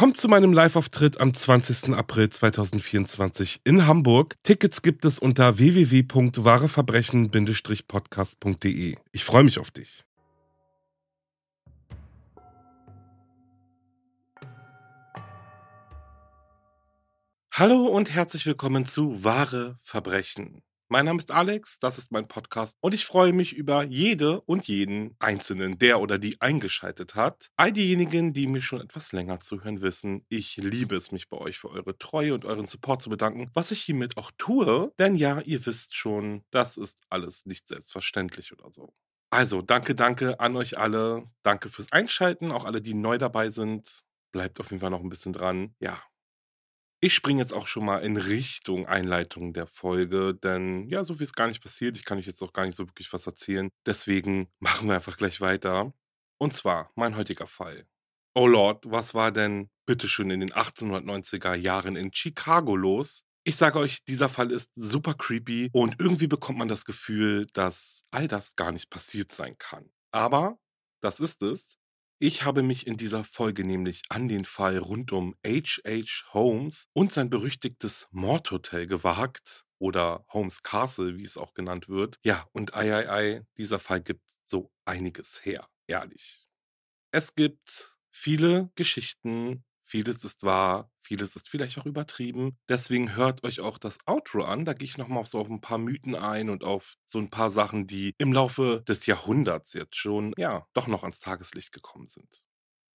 Kommt zu meinem Live-Auftritt am 20. April 2024 in Hamburg. Tickets gibt es unter www.wahreverbrechen-podcast.de. Ich freue mich auf dich. Hallo und herzlich willkommen zu Wahre Verbrechen. Mein Name ist Alex, das ist mein Podcast und ich freue mich über jede und jeden Einzelnen, der oder die eingeschaltet hat. All diejenigen, die mich schon etwas länger zuhören, wissen, ich liebe es, mich bei euch für eure Treue und euren Support zu bedanken, was ich hiermit auch tue, denn ja, ihr wisst schon, das ist alles nicht selbstverständlich oder so. Also, danke, danke an euch alle. Danke fürs Einschalten, auch alle, die neu dabei sind. Bleibt auf jeden Fall noch ein bisschen dran. Ja, ich springe jetzt auch schon mal in Richtung Einleitung der Folge, denn ja, so viel ist gar nicht passiert. Ich kann euch jetzt auch gar nicht so wirklich was erzählen. Deswegen machen wir einfach gleich weiter. Und zwar mein heutiger Fall. Oh Lord, was war denn bitteschön in den 1890er Jahren in Chicago los? Ich sage euch, dieser Fall ist super creepy und irgendwie bekommt man das Gefühl, dass all das gar nicht passiert sein kann. Aber das ist es. Ich habe mich in dieser Folge nämlich an den Fall rund um H.H. Holmes und sein berüchtigtes Mordhotel gewagt oder Holmes Castle, wie es auch genannt wird. Ja, und ei, ei, ei, dieser Fall gibt so einiges her, ehrlich. Es gibt viele Geschichten, Vieles ist wahr, vieles ist vielleicht auch übertrieben. Deswegen hört euch auch das Outro an. Da gehe ich nochmal so auf ein paar Mythen ein und auf so ein paar Sachen, die im Laufe des Jahrhunderts jetzt schon, ja, doch noch ans Tageslicht gekommen sind.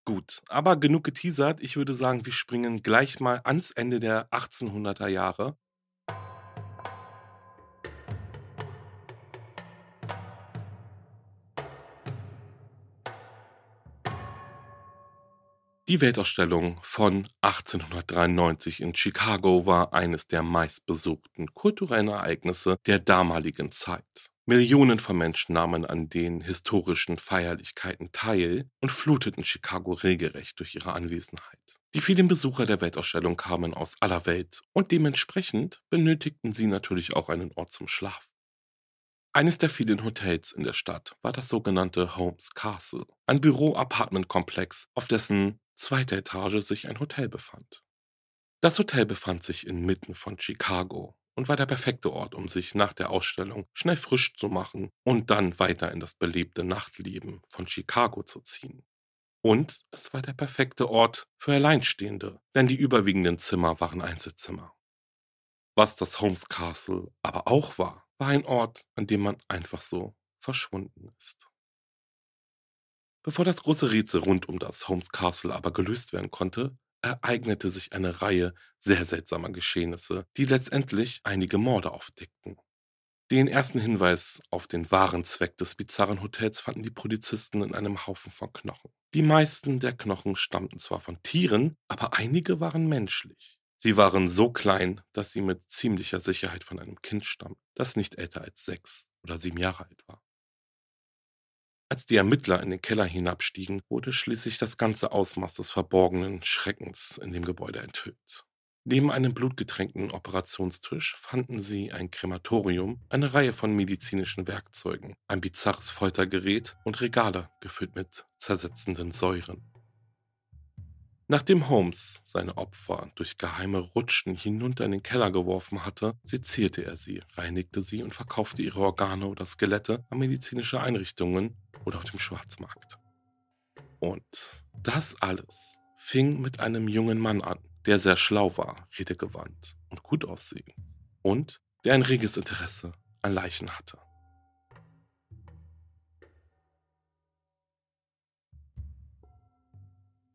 Gut, aber genug geteasert. Ich würde sagen, wir springen gleich mal ans Ende der 1800er Jahre. Die Weltausstellung von 1893 in Chicago war eines der meistbesuchten kulturellen Ereignisse der damaligen Zeit. Millionen von Menschen nahmen an den historischen Feierlichkeiten teil und fluteten Chicago regelrecht durch ihre Anwesenheit. Die vielen Besucher der Weltausstellung kamen aus aller Welt und dementsprechend benötigten sie natürlich auch einen Ort zum Schlaf. Eines der vielen Hotels in der Stadt war das sogenannte Holmes Castle, ein Büro-Apartment-Komplex, auf dessen zweiter Etage sich ein Hotel befand. Das Hotel befand sich inmitten von Chicago und war der perfekte Ort, um sich nach der Ausstellung schnell frisch zu machen und dann weiter in das belebte Nachtleben von Chicago zu ziehen. Und es war der perfekte Ort für Alleinstehende, denn die überwiegenden Zimmer waren Einzelzimmer. Was das Holmes Castle aber auch war, war ein Ort, an dem man einfach so verschwunden ist. Bevor das große Rätsel rund um das Holmes Castle aber gelöst werden konnte, ereignete sich eine Reihe sehr seltsamer Geschehnisse, die letztendlich einige Morde aufdeckten. Den ersten Hinweis auf den wahren Zweck des bizarren Hotels fanden die Polizisten in einem Haufen von Knochen. Die meisten der Knochen stammten zwar von Tieren, aber einige waren menschlich. Sie waren so klein, dass sie mit ziemlicher Sicherheit von einem Kind stammten, das nicht älter als sechs oder sieben Jahre alt war. Als die Ermittler in den Keller hinabstiegen, wurde schließlich das ganze Ausmaß des verborgenen Schreckens in dem Gebäude enthüllt. Neben einem blutgetränkten Operationstisch fanden sie ein Krematorium, eine Reihe von medizinischen Werkzeugen, ein bizarres Foltergerät und Regale gefüllt mit zersetzenden Säuren. Nachdem Holmes seine Opfer durch geheime Rutschen hinunter in den Keller geworfen hatte, sezierte er sie, reinigte sie und verkaufte ihre Organe oder Skelette an medizinische Einrichtungen oder auf dem Schwarzmarkt. Und das alles fing mit einem jungen Mann an, der sehr schlau war, redegewandt und gut aussehend und der ein reges Interesse an Leichen hatte.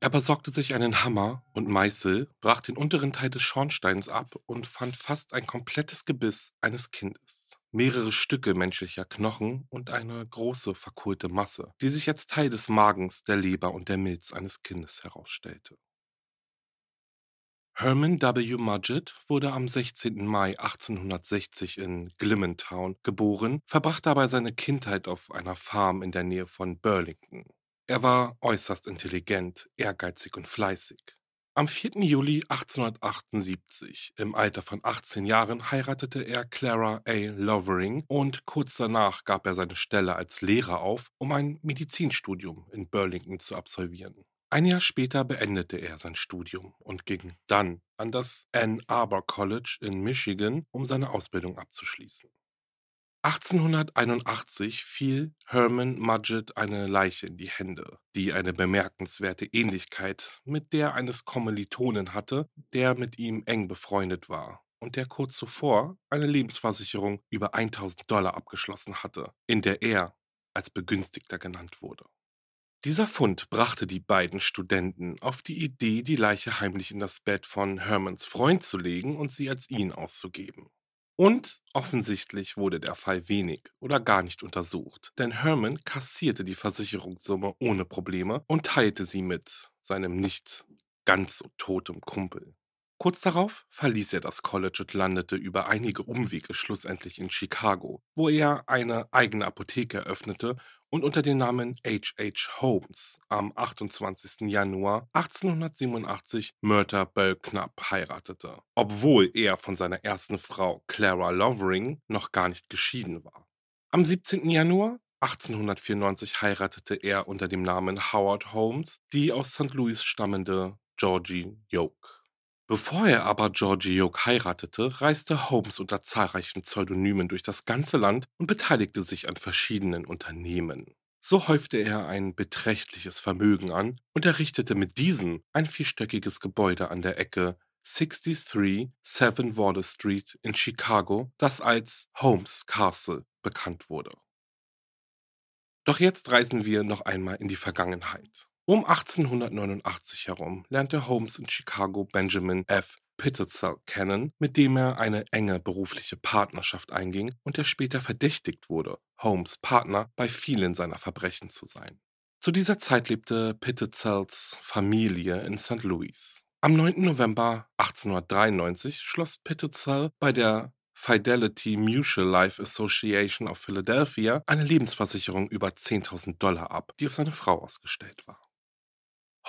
Er besorgte sich einen Hammer und Meißel, brach den unteren Teil des Schornsteins ab und fand fast ein komplettes Gebiss eines Kindes, mehrere Stücke menschlicher Knochen und eine große verkohlte Masse, die sich als Teil des Magens, der Leber und der Milz eines Kindes herausstellte. Herman W. Mudgett wurde am 16. Mai 1860 in Glimmentown geboren, verbrachte aber seine Kindheit auf einer Farm in der Nähe von Burlington. Er war äußerst intelligent, ehrgeizig und fleißig. Am 4. Juli 1878, im Alter von 18 Jahren, heiratete er Clara A. Lovering und kurz danach gab er seine Stelle als Lehrer auf, um ein Medizinstudium in Burlington zu absolvieren. Ein Jahr später beendete er sein Studium und ging dann an das Ann Arbor College in Michigan, um seine Ausbildung abzuschließen. 1881 fiel Herman Mudgett eine Leiche in die Hände, die eine bemerkenswerte Ähnlichkeit mit der eines Kommilitonen hatte, der mit ihm eng befreundet war und der kurz zuvor eine Lebensversicherung über 1000 Dollar abgeschlossen hatte, in der er als Begünstigter genannt wurde. Dieser Fund brachte die beiden Studenten auf die Idee, die Leiche heimlich in das Bett von Hermans Freund zu legen und sie als ihn auszugeben. Und offensichtlich wurde der Fall wenig oder gar nicht untersucht, denn Herman kassierte die Versicherungssumme ohne Probleme und teilte sie mit seinem nicht ganz so totem Kumpel. Kurz darauf verließ er das College und landete über einige Umwege schlussendlich in Chicago, wo er eine eigene Apotheke eröffnete und unter dem Namen H.H. Holmes am 28. Januar 1887 Myrta Belknap heiratete, obwohl er von seiner ersten Frau Clara Lovering noch gar nicht geschieden war. Am 17. Januar 1894 heiratete er unter dem Namen Howard Holmes die aus St. Louis stammende Georgie Yoke. Bevor er aber Georgie Yoke heiratete, reiste Holmes unter zahlreichen Pseudonymen durch das ganze Land und beteiligte sich an verschiedenen Unternehmen. So häufte er ein beträchtliches Vermögen an und errichtete mit diesem ein vierstöckiges Gebäude an der Ecke 63 Seven Water Street in Chicago, das als Holmes Castle bekannt wurde. Doch jetzt reisen wir noch einmal in die Vergangenheit. Um 1889 herum lernte Holmes in Chicago Benjamin F. Pittersell kennen, mit dem er eine enge berufliche Partnerschaft einging und der später verdächtigt wurde, Holmes Partner bei vielen seiner Verbrechen zu sein. Zu dieser Zeit lebte Pittesells Familie in St. Louis. Am 9. November 1893 schloss Pittesell bei der Fidelity Mutual Life Association of Philadelphia eine Lebensversicherung über 10.000 Dollar ab, die auf seine Frau ausgestellt war.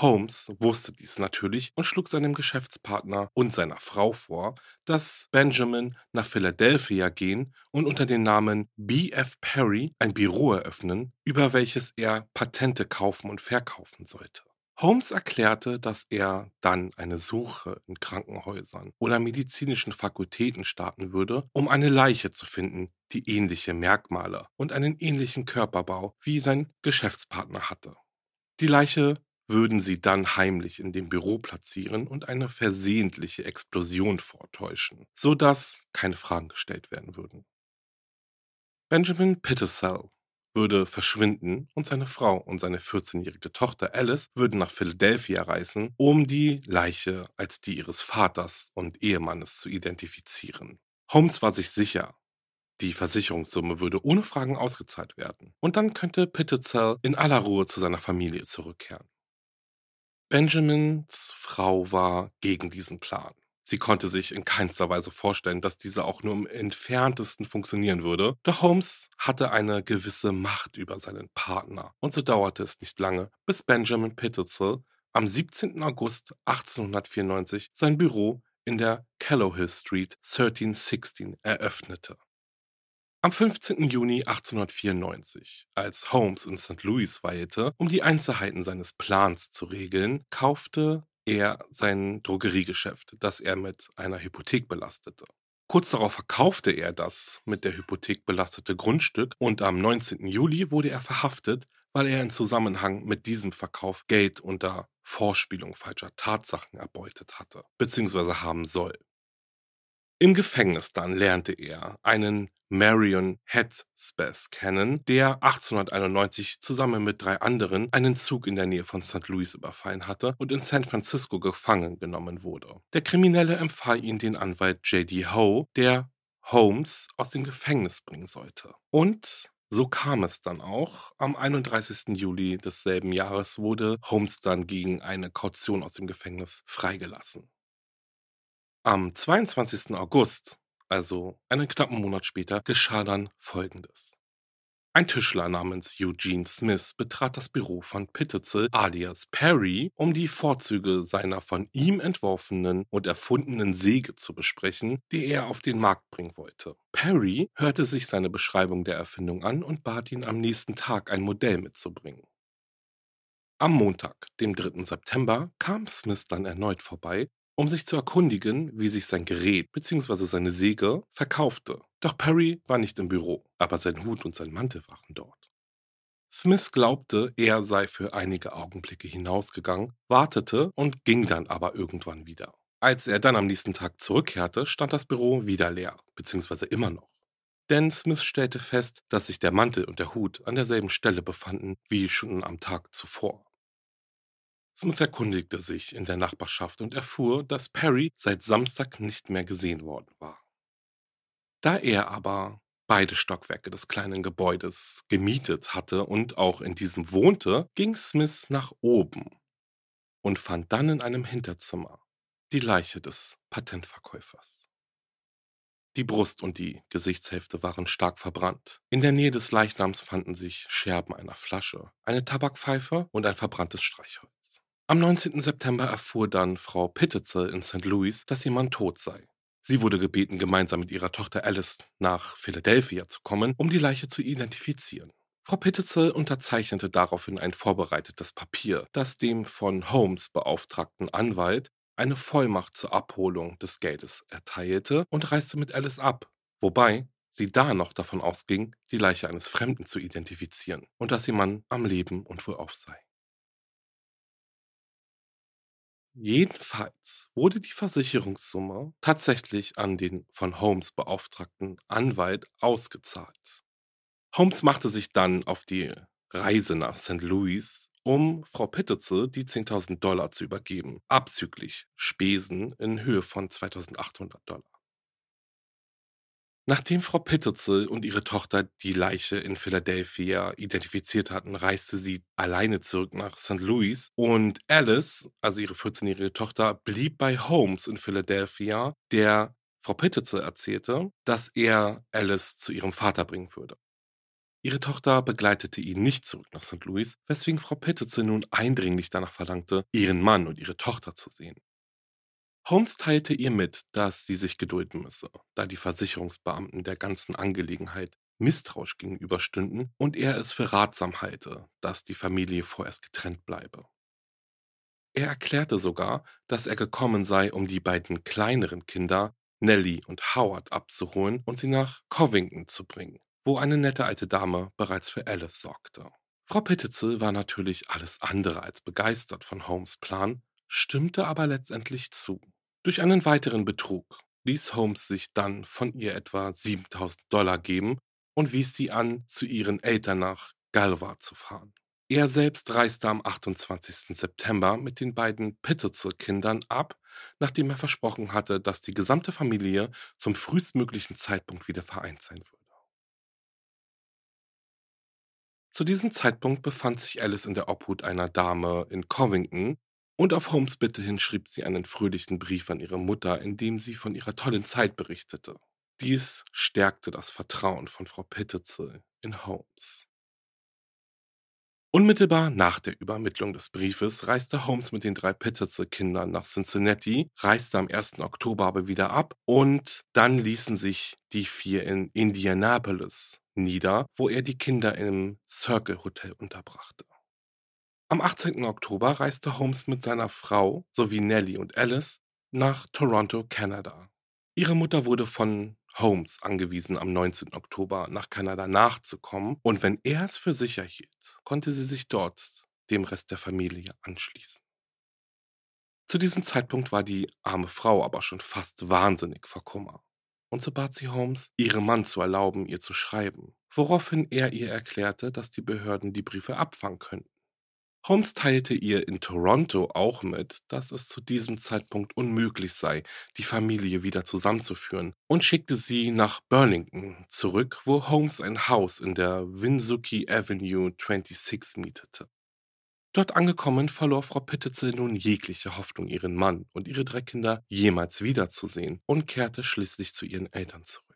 Holmes wusste dies natürlich und schlug seinem Geschäftspartner und seiner Frau vor, dass Benjamin nach Philadelphia gehen und unter dem Namen B.F. Perry ein Büro eröffnen, über welches er Patente kaufen und verkaufen sollte. Holmes erklärte, dass er dann eine Suche in Krankenhäusern oder medizinischen Fakultäten starten würde, um eine Leiche zu finden, die ähnliche Merkmale und einen ähnlichen Körperbau wie sein Geschäftspartner hatte. Die Leiche würden sie dann heimlich in dem Büro platzieren und eine versehentliche Explosion vortäuschen, so dass keine Fragen gestellt werden würden. Benjamin Pittersell würde verschwinden und seine Frau und seine 14-jährige Tochter Alice würden nach Philadelphia reisen, um die Leiche als die ihres Vaters und Ehemannes zu identifizieren. Holmes war sich sicher, die Versicherungssumme würde ohne Fragen ausgezahlt werden und dann könnte Pittersell in aller Ruhe zu seiner Familie zurückkehren. Benjamins Frau war gegen diesen Plan. Sie konnte sich in keinster Weise vorstellen, dass dieser auch nur im entferntesten funktionieren würde. Doch Holmes hatte eine gewisse Macht über seinen Partner. Und so dauerte es nicht lange, bis Benjamin Pittersell am 17. August 1894 sein Büro in der Callowhill Street 1316 eröffnete. Am 15. Juni 1894, als Holmes in St. Louis weilte, um die Einzelheiten seines Plans zu regeln, kaufte er sein Drogeriegeschäft, das er mit einer Hypothek belastete. Kurz darauf verkaufte er das mit der Hypothek belastete Grundstück und am 19. Juli wurde er verhaftet, weil er in Zusammenhang mit diesem Verkauf Geld unter Vorspielung falscher Tatsachen erbeutet hatte, bzw. haben soll. Im Gefängnis dann lernte er einen Marion Headspath kennen, der 1891 zusammen mit drei anderen einen Zug in der Nähe von St. Louis überfallen hatte und in San Francisco gefangen genommen wurde. Der Kriminelle empfahl ihn den Anwalt J.D. Howe, der Holmes aus dem Gefängnis bringen sollte. Und so kam es dann auch. Am 31. Juli desselben Jahres wurde Holmes dann gegen eine Kaution aus dem Gefängnis freigelassen. Am 22. August also einen knappen Monat später, geschah dann Folgendes. Ein Tischler namens Eugene Smith betrat das Büro von Pittezel alias Perry, um die Vorzüge seiner von ihm entworfenen und erfundenen Säge zu besprechen, die er auf den Markt bringen wollte. Perry hörte sich seine Beschreibung der Erfindung an und bat ihn am nächsten Tag ein Modell mitzubringen. Am Montag, dem 3. September, kam Smith dann erneut vorbei, um sich zu erkundigen, wie sich sein Gerät bzw. seine Säge verkaufte. Doch Perry war nicht im Büro, aber sein Hut und sein Mantel waren dort. Smith glaubte, er sei für einige Augenblicke hinausgegangen, wartete und ging dann aber irgendwann wieder. Als er dann am nächsten Tag zurückkehrte, stand das Büro wieder leer, beziehungsweise immer noch. Denn Smith stellte fest, dass sich der Mantel und der Hut an derselben Stelle befanden wie schon am Tag zuvor. Smith erkundigte sich in der Nachbarschaft und erfuhr, dass Perry seit Samstag nicht mehr gesehen worden war. Da er aber beide Stockwerke des kleinen Gebäudes gemietet hatte und auch in diesem wohnte, ging Smith nach oben und fand dann in einem Hinterzimmer die Leiche des Patentverkäufers. Die Brust und die Gesichtshälfte waren stark verbrannt. In der Nähe des Leichnams fanden sich Scherben einer Flasche, eine Tabakpfeife und ein verbranntes Streichholz. Am 19. September erfuhr dann Frau Pittitzel in St. Louis, dass ihr Mann tot sei. Sie wurde gebeten, gemeinsam mit ihrer Tochter Alice nach Philadelphia zu kommen, um die Leiche zu identifizieren. Frau Pittitzel unterzeichnete daraufhin ein vorbereitetes Papier, das dem von Holmes beauftragten Anwalt eine Vollmacht zur Abholung des Geldes erteilte und reiste mit Alice ab, wobei sie da noch davon ausging, die Leiche eines Fremden zu identifizieren und dass ihr Mann am Leben und wohlauf sei. Jedenfalls wurde die Versicherungssumme tatsächlich an den von Holmes beauftragten Anwalt ausgezahlt. Holmes machte sich dann auf die Reise nach St. Louis um Frau Pittitze die 10.000 Dollar zu übergeben, abzüglich Spesen in Höhe von 2.800 Dollar. Nachdem Frau Pittitzel und ihre Tochter die Leiche in Philadelphia identifiziert hatten, reiste sie alleine zurück nach St. Louis und Alice, also ihre 14-jährige Tochter, blieb bei Holmes in Philadelphia, der Frau Pittitzel erzählte, dass er Alice zu ihrem Vater bringen würde. Ihre Tochter begleitete ihn nicht zurück nach St. Louis, weswegen Frau Pittitze nun eindringlich danach verlangte, ihren Mann und ihre Tochter zu sehen. Holmes teilte ihr mit, dass sie sich gedulden müsse, da die Versicherungsbeamten der ganzen Angelegenheit misstrauisch gegenüberstünden und er es für ratsam halte, dass die Familie vorerst getrennt bleibe. Er erklärte sogar, dass er gekommen sei, um die beiden kleineren Kinder, Nellie und Howard, abzuholen und sie nach Covington zu bringen, wo eine nette alte Dame bereits für Alice sorgte. Frau Pittitzel war natürlich alles andere als begeistert von Holmes Plan, stimmte aber letztendlich zu. Durch einen weiteren Betrug ließ Holmes sich dann von ihr etwa 7000 Dollar geben und wies sie an, zu ihren Eltern nach Galva zu fahren. Er selbst reiste am 28. September mit den beiden Pittitzel-Kindern ab, nachdem er versprochen hatte, dass die gesamte Familie zum frühestmöglichen Zeitpunkt wieder vereint sein würde. Zu diesem Zeitpunkt befand sich Alice in der Obhut einer Dame in Covington und auf Holmes Bitte hin schrieb sie einen fröhlichen Brief an ihre Mutter, in dem sie von ihrer tollen Zeit berichtete. Dies stärkte das Vertrauen von Frau Pittitzel in Holmes. Unmittelbar nach der Übermittlung des Briefes reiste Holmes mit den drei Pittitzel-Kindern nach Cincinnati, reiste am 1. Oktober aber wieder ab und dann ließen sich die vier in Indianapolis nieder, wo er die Kinder im Circle Hotel unterbrachte. Am 18. Oktober reiste Holmes mit seiner Frau sowie Nellie und Alice nach Toronto, Kanada. Ihre Mutter wurde von Holmes angewiesen, am 19. Oktober nach Kanada nachzukommen, und wenn er es für sicher hielt, konnte sie sich dort dem Rest der Familie anschließen. Zu diesem Zeitpunkt war die arme Frau aber schon fast wahnsinnig vor Kummer und so bat sie Holmes, ihrem Mann zu erlauben, ihr zu schreiben, woraufhin er ihr erklärte, dass die Behörden die Briefe abfangen könnten. Holmes teilte ihr in Toronto auch mit, dass es zu diesem Zeitpunkt unmöglich sei, die Familie wieder zusammenzuführen und schickte sie nach Burlington zurück, wo Holmes ein Haus in der Winsuki Avenue 26 mietete. Dort angekommen verlor Frau Pittitzel nun jegliche Hoffnung, ihren Mann und ihre drei Kinder jemals wiederzusehen und kehrte schließlich zu ihren Eltern zurück.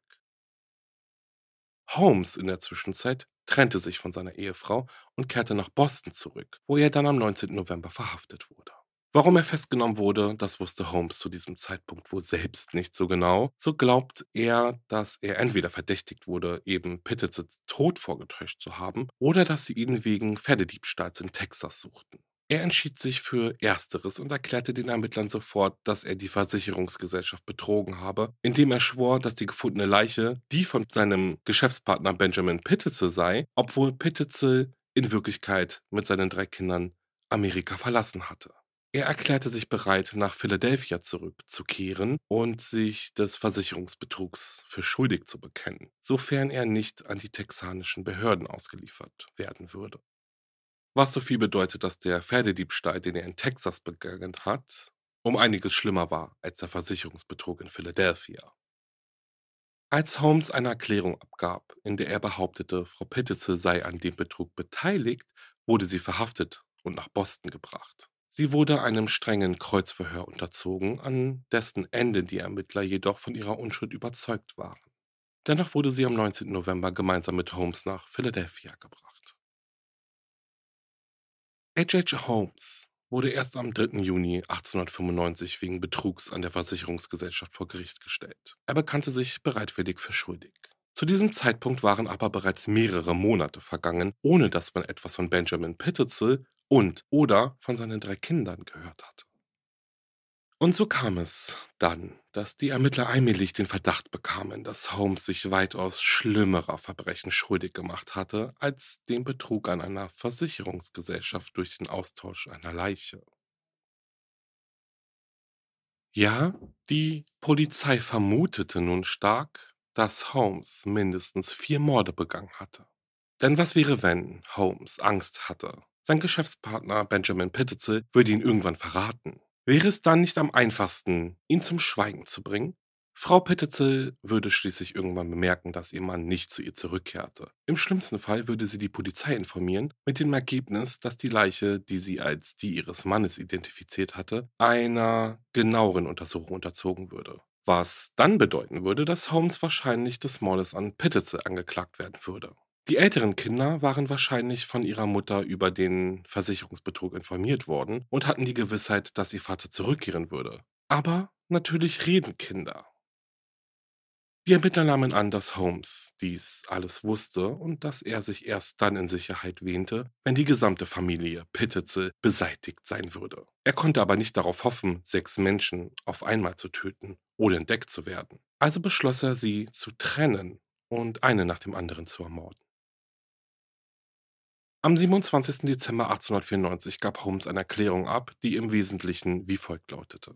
Holmes in der Zwischenzeit trennte sich von seiner Ehefrau und kehrte nach Boston zurück, wo er dann am 19. November verhaftet wurde. Warum er festgenommen wurde, das wusste Holmes zu diesem Zeitpunkt wohl selbst nicht so genau. So glaubt er, dass er entweder verdächtigt wurde, eben Pittits Tod vorgetäuscht zu haben, oder dass sie ihn wegen Pferdediebstahls in Texas suchten. Er entschied sich für Ersteres und erklärte den Ermittlern sofort, dass er die Versicherungsgesellschaft betrogen habe, indem er schwor, dass die gefundene Leiche die von seinem Geschäftspartner Benjamin Pititzel sei, obwohl Pititzel in Wirklichkeit mit seinen drei Kindern Amerika verlassen hatte. Er erklärte sich bereit, nach Philadelphia zurückzukehren und sich des Versicherungsbetrugs für schuldig zu bekennen, sofern er nicht an die texanischen Behörden ausgeliefert werden würde. Was so viel bedeutet, dass der Pferdediebstahl, den er in Texas begangen hat, um einiges schlimmer war als der Versicherungsbetrug in Philadelphia. Als Holmes eine Erklärung abgab, in der er behauptete, Frau Pititzel sei an dem Betrug beteiligt, wurde sie verhaftet und nach Boston gebracht. Sie wurde einem strengen Kreuzverhör unterzogen, an dessen Ende die Ermittler jedoch von ihrer Unschuld überzeugt waren. Dennoch wurde sie am 19. November gemeinsam mit Holmes nach Philadelphia gebracht. H.H. Holmes wurde erst am 3. Juni 1895 wegen Betrugs an der Versicherungsgesellschaft vor Gericht gestellt. Er bekannte sich bereitwillig für schuldig. Zu diesem Zeitpunkt waren aber bereits mehrere Monate vergangen, ohne dass man etwas von Benjamin Pititzel und oder von seinen drei Kindern gehört hatte. Und so kam es dann, dass die Ermittler allmählich den Verdacht bekamen, dass Holmes sich weitaus schlimmerer Verbrechen schuldig gemacht hatte als den Betrug an einer Versicherungsgesellschaft durch den Austausch einer Leiche. Ja, die Polizei vermutete nun stark, dass Holmes mindestens vier Morde begangen hatte. Denn was wäre, wenn Holmes Angst hatte? Sein Geschäftspartner Benjamin Pititzel würde ihn irgendwann verraten. Wäre es dann nicht am einfachsten, ihn zum Schweigen zu bringen? Frau Pittetzel würde schließlich irgendwann bemerken, dass ihr Mann nicht zu ihr zurückkehrte. Im schlimmsten Fall würde sie die Polizei informieren, mit dem Ergebnis, dass die Leiche, die sie als die ihres Mannes identifiziert hatte, einer genaueren Untersuchung unterzogen würde. Was dann bedeuten würde, dass Holmes wahrscheinlich des Mordes an Pittetzel angeklagt werden würde. Die älteren Kinder waren wahrscheinlich von ihrer Mutter über den Versicherungsbetrug informiert worden und hatten die Gewissheit, dass ihr Vater zurückkehren würde. Aber natürlich reden Kinder. Die Ermittler nahmen an, dass Holmes dies alles wusste und dass er sich erst dann in Sicherheit wähnte, wenn die gesamte Familie Pittetzel beseitigt sein würde. Er konnte aber nicht darauf hoffen, sechs Menschen auf einmal zu töten, ohne entdeckt zu werden. Also beschloss er, sie zu trennen und eine nach dem anderen zu ermorden. Am 27. Dezember 1894 gab Holmes eine Erklärung ab, die im Wesentlichen wie folgt lautete.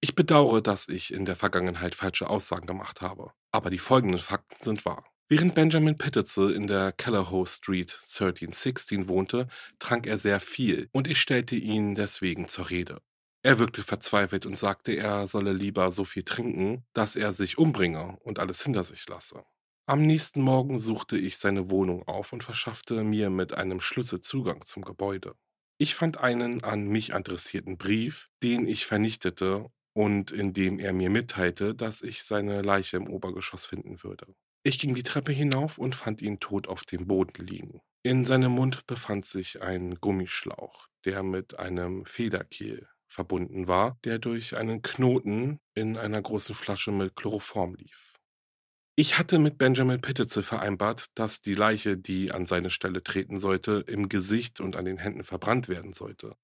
Ich bedauere, dass ich in der Vergangenheit falsche Aussagen gemacht habe, aber die folgenden Fakten sind wahr. Während Benjamin Pititzel in der Kellerhoe Street 1316 wohnte, trank er sehr viel und ich stellte ihn deswegen zur Rede. Er wirkte verzweifelt und sagte, er solle lieber so viel trinken, dass er sich umbringe und alles hinter sich lasse. Am nächsten Morgen suchte ich seine Wohnung auf und verschaffte mir mit einem Schlüssel Zugang zum Gebäude. Ich fand einen an mich adressierten Brief, den ich vernichtete und in dem er mir mitteilte, dass ich seine Leiche im Obergeschoss finden würde. Ich ging die Treppe hinauf und fand ihn tot auf dem Boden liegen. In seinem Mund befand sich ein Gummischlauch, der mit einem Federkiel verbunden war, der durch einen Knoten in einer großen Flasche mit Chloroform lief. Ich hatte mit Benjamin Pititzel vereinbart, dass die Leiche, die an seine Stelle treten sollte, im Gesicht und an den Händen verbrannt werden sollte,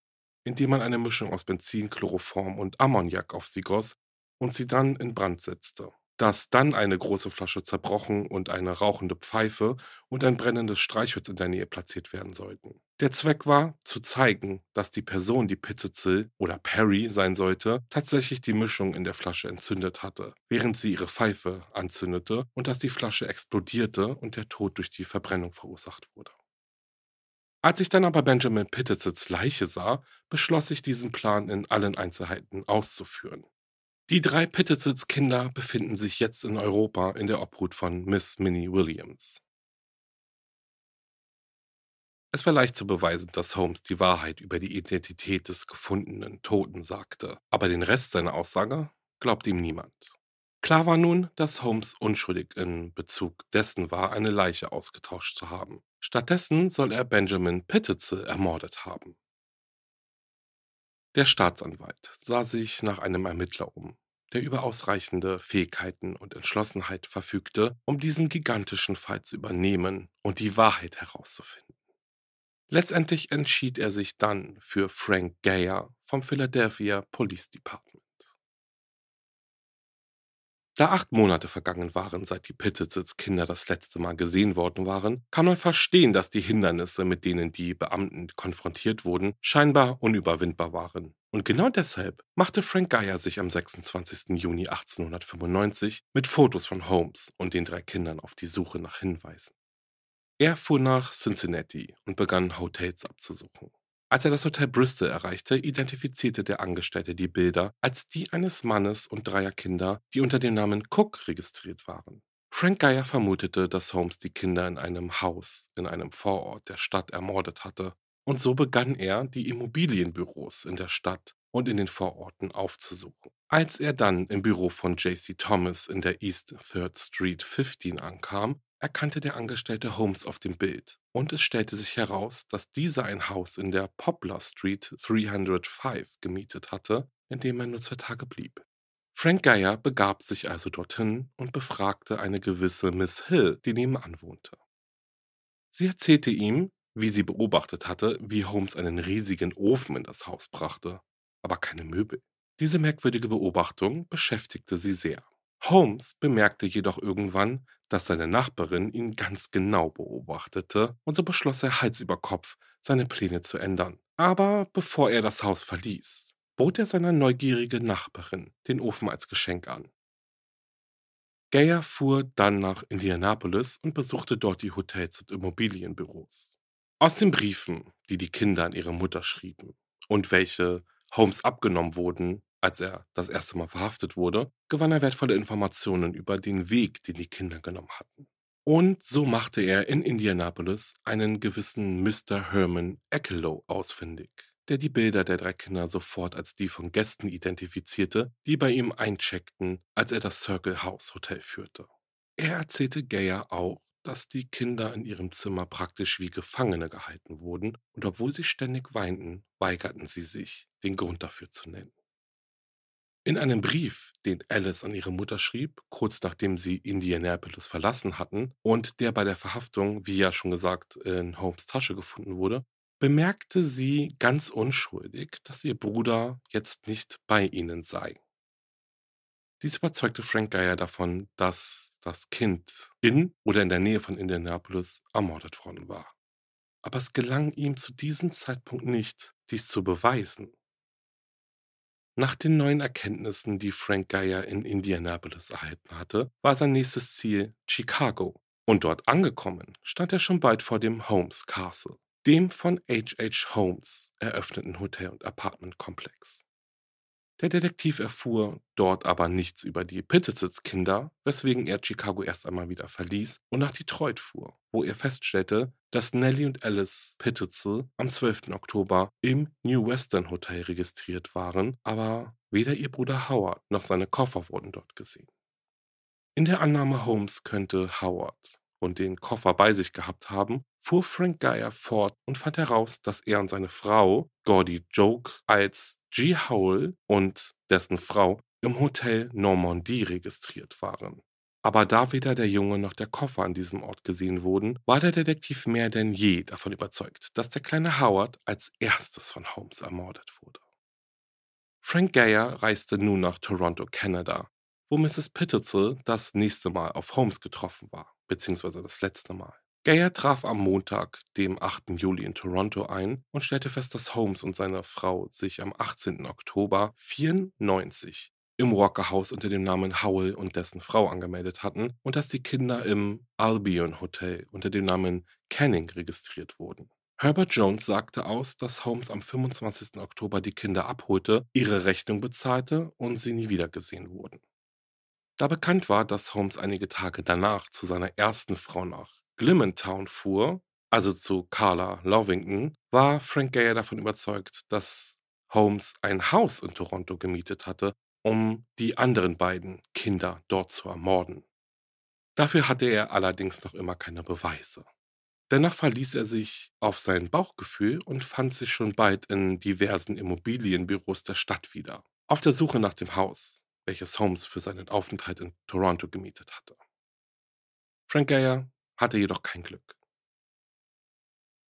indem man eine Mischung aus Benzin, Chloroform und Ammoniak auf sie goss und sie dann in Brand setzte dass dann eine große Flasche zerbrochen und eine rauchende Pfeife und ein brennendes Streichholz in der Nähe platziert werden sollten. Der Zweck war, zu zeigen, dass die Person, die Pitzill oder Perry sein sollte, tatsächlich die Mischung in der Flasche entzündet hatte, während sie ihre Pfeife anzündete und dass die Flasche explodierte und der Tod durch die Verbrennung verursacht wurde. Als ich dann aber Benjamin Pittitzels Leiche sah, beschloss ich diesen Plan in allen Einzelheiten auszuführen. Die drei Pittitzels Kinder befinden sich jetzt in Europa in der Obhut von Miss Minnie Williams. Es war leicht zu beweisen, dass Holmes die Wahrheit über die Identität des gefundenen Toten sagte, aber den Rest seiner Aussage glaubt ihm niemand. Klar war nun, dass Holmes unschuldig in Bezug dessen war, eine Leiche ausgetauscht zu haben. Stattdessen soll er Benjamin Pittitzel ermordet haben. Der Staatsanwalt sah sich nach einem Ermittler um, der über ausreichende Fähigkeiten und Entschlossenheit verfügte, um diesen gigantischen Fall zu übernehmen und die Wahrheit herauszufinden. Letztendlich entschied er sich dann für Frank Geyer vom Philadelphia Police Department. Da acht Monate vergangen waren, seit die Pittett's Kinder das letzte Mal gesehen worden waren, kann man verstehen, dass die Hindernisse, mit denen die Beamten konfrontiert wurden, scheinbar unüberwindbar waren. Und genau deshalb machte Frank Geyer sich am 26. Juni 1895 mit Fotos von Holmes und den drei Kindern auf die Suche nach Hinweisen. Er fuhr nach Cincinnati und begann Hotels abzusuchen. Als er das Hotel Bristol erreichte, identifizierte der Angestellte die Bilder als die eines Mannes und dreier Kinder, die unter dem Namen Cook registriert waren. Frank Geyer vermutete, dass Holmes die Kinder in einem Haus in einem Vorort der Stadt ermordet hatte, und so begann er, die Immobilienbüros in der Stadt und in den Vororten aufzusuchen. Als er dann im Büro von JC Thomas in der East 3rd Street 15 ankam, erkannte der Angestellte Holmes auf dem Bild und es stellte sich heraus, dass dieser ein Haus in der Poplar Street 305 gemietet hatte, in dem er nur zwei Tage blieb. Frank Geyer begab sich also dorthin und befragte eine gewisse Miss Hill, die nebenan wohnte. Sie erzählte ihm, wie sie beobachtet hatte, wie Holmes einen riesigen Ofen in das Haus brachte, aber keine Möbel. Diese merkwürdige Beobachtung beschäftigte sie sehr. Holmes bemerkte jedoch irgendwann, dass seine Nachbarin ihn ganz genau beobachtete, und so beschloss er Hals über Kopf, seine Pläne zu ändern. Aber bevor er das Haus verließ, bot er seiner neugierigen Nachbarin den Ofen als Geschenk an. Geyer fuhr dann nach Indianapolis und besuchte dort die Hotels und Immobilienbüros. Aus den Briefen, die die Kinder an ihre Mutter schrieben und welche Holmes abgenommen wurden, als er das erste Mal verhaftet wurde, gewann er wertvolle Informationen über den Weg, den die Kinder genommen hatten. Und so machte er in Indianapolis einen gewissen Mr. Herman Ekelow ausfindig, der die Bilder der drei Kinder sofort als die von Gästen identifizierte, die bei ihm eincheckten, als er das Circle House Hotel führte. Er erzählte Geyer auch, dass die Kinder in ihrem Zimmer praktisch wie Gefangene gehalten wurden, und obwohl sie ständig weinten, weigerten sie sich, den Grund dafür zu nennen. In einem Brief, den Alice an ihre Mutter schrieb, kurz nachdem sie Indianapolis verlassen hatten und der bei der Verhaftung, wie ja schon gesagt, in Holmes Tasche gefunden wurde, bemerkte sie ganz unschuldig, dass ihr Bruder jetzt nicht bei ihnen sei. Dies überzeugte Frank Geyer davon, dass das Kind in oder in der Nähe von Indianapolis ermordet worden war. Aber es gelang ihm zu diesem Zeitpunkt nicht, dies zu beweisen. Nach den neuen Erkenntnissen, die Frank Geyer in Indianapolis erhalten hatte, war sein nächstes Ziel Chicago. Und dort angekommen, stand er schon bald vor dem Holmes Castle, dem von H.H. Holmes eröffneten Hotel- und Apartmentkomplex. Der Detektiv erfuhr dort aber nichts über die Pittett's-Kinder, weswegen er Chicago erst einmal wieder verließ und nach Detroit fuhr, wo er feststellte, dass Nellie und Alice Pittetzel am 12. Oktober im New Western Hotel registriert waren, aber weder ihr Bruder Howard noch seine Koffer wurden dort gesehen. In der Annahme Holmes könnte Howard und den Koffer bei sich gehabt haben, fuhr Frank Geyer fort und fand heraus, dass er und seine Frau, Gordy Joke, als G. Howell und dessen Frau im Hotel Normandie registriert waren. Aber da weder der Junge noch der Koffer an diesem Ort gesehen wurden, war der Detektiv mehr denn je davon überzeugt, dass der kleine Howard als erstes von Holmes ermordet wurde. Frank Geyer reiste nun nach Toronto, Kanada, wo Mrs. Pittetzel das nächste Mal auf Holmes getroffen war, beziehungsweise das letzte Mal. Geyer traf am Montag, dem 8. Juli in Toronto ein und stellte fest, dass Holmes und seine Frau sich am 18. Oktober 94 im Walker House unter dem Namen Howell und dessen Frau angemeldet hatten und dass die Kinder im Albion Hotel unter dem Namen Canning registriert wurden. Herbert Jones sagte aus, dass Holmes am 25. Oktober die Kinder abholte, ihre Rechnung bezahlte und sie nie wiedergesehen wurden. Da bekannt war, dass Holmes einige Tage danach zu seiner ersten Frau nach Glimmentown fuhr, also zu Carla Lovington, war Frank Geyer davon überzeugt, dass Holmes ein Haus in Toronto gemietet hatte, um die anderen beiden Kinder dort zu ermorden. Dafür hatte er allerdings noch immer keine Beweise. Dennoch verließ er sich auf sein Bauchgefühl und fand sich schon bald in diversen Immobilienbüros der Stadt wieder, auf der Suche nach dem Haus, welches Holmes für seinen Aufenthalt in Toronto gemietet hatte. Frank Geyer hatte jedoch kein Glück.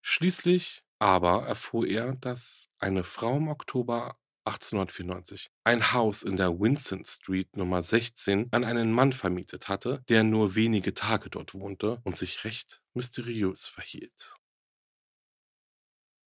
Schließlich Aber erfuhr er, dass eine Frau im Oktober 1894 ein Haus in der Vincent Street Nummer 16 an einen Mann vermietet hatte, der nur wenige Tage dort wohnte und sich recht mysteriös verhielt.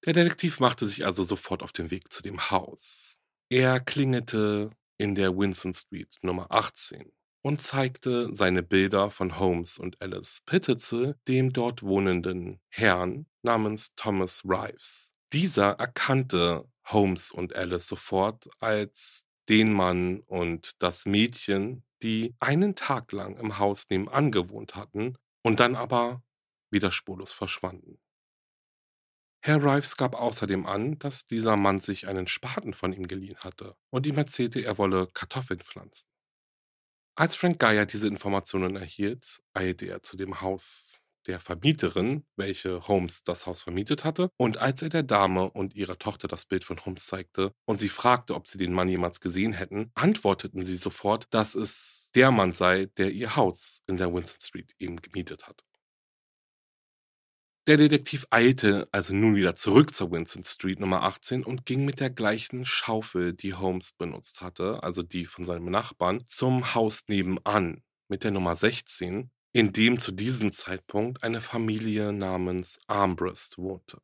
Der Detektiv machte sich also sofort auf den Weg zu dem Haus. Er klingelte in der Vincent Street Nummer 18 und zeigte seine Bilder von Holmes und Alice Pittitzel dem dort wohnenden Herrn namens Thomas Rives. Dieser erkannte Holmes und Alice sofort als den Mann und das Mädchen, die einen Tag lang im Haus nebenan gewohnt hatten und dann aber wieder spurlos verschwanden. Herr Rives gab außerdem an, dass dieser Mann sich einen Spaten von ihm geliehen hatte und ihm erzählte, er wolle Kartoffeln pflanzen. Als Frank Geyer diese Informationen erhielt, eilte er zu dem Haus der Vermieterin, welche Holmes das Haus vermietet hatte, und als er der Dame und ihrer Tochter das Bild von Holmes zeigte und sie fragte, ob sie den Mann jemals gesehen hätten, antworteten sie sofort, dass es der Mann sei, der ihr Haus in der Winston Street eben gemietet hat. Der Detektiv eilte also nun wieder zurück zur Winston Street Nummer 18 und ging mit der gleichen Schaufel, die Holmes benutzt hatte, also die von seinem Nachbarn, zum Haus nebenan mit der Nummer 16, in dem zu diesem Zeitpunkt eine Familie namens Armbrust wohnte.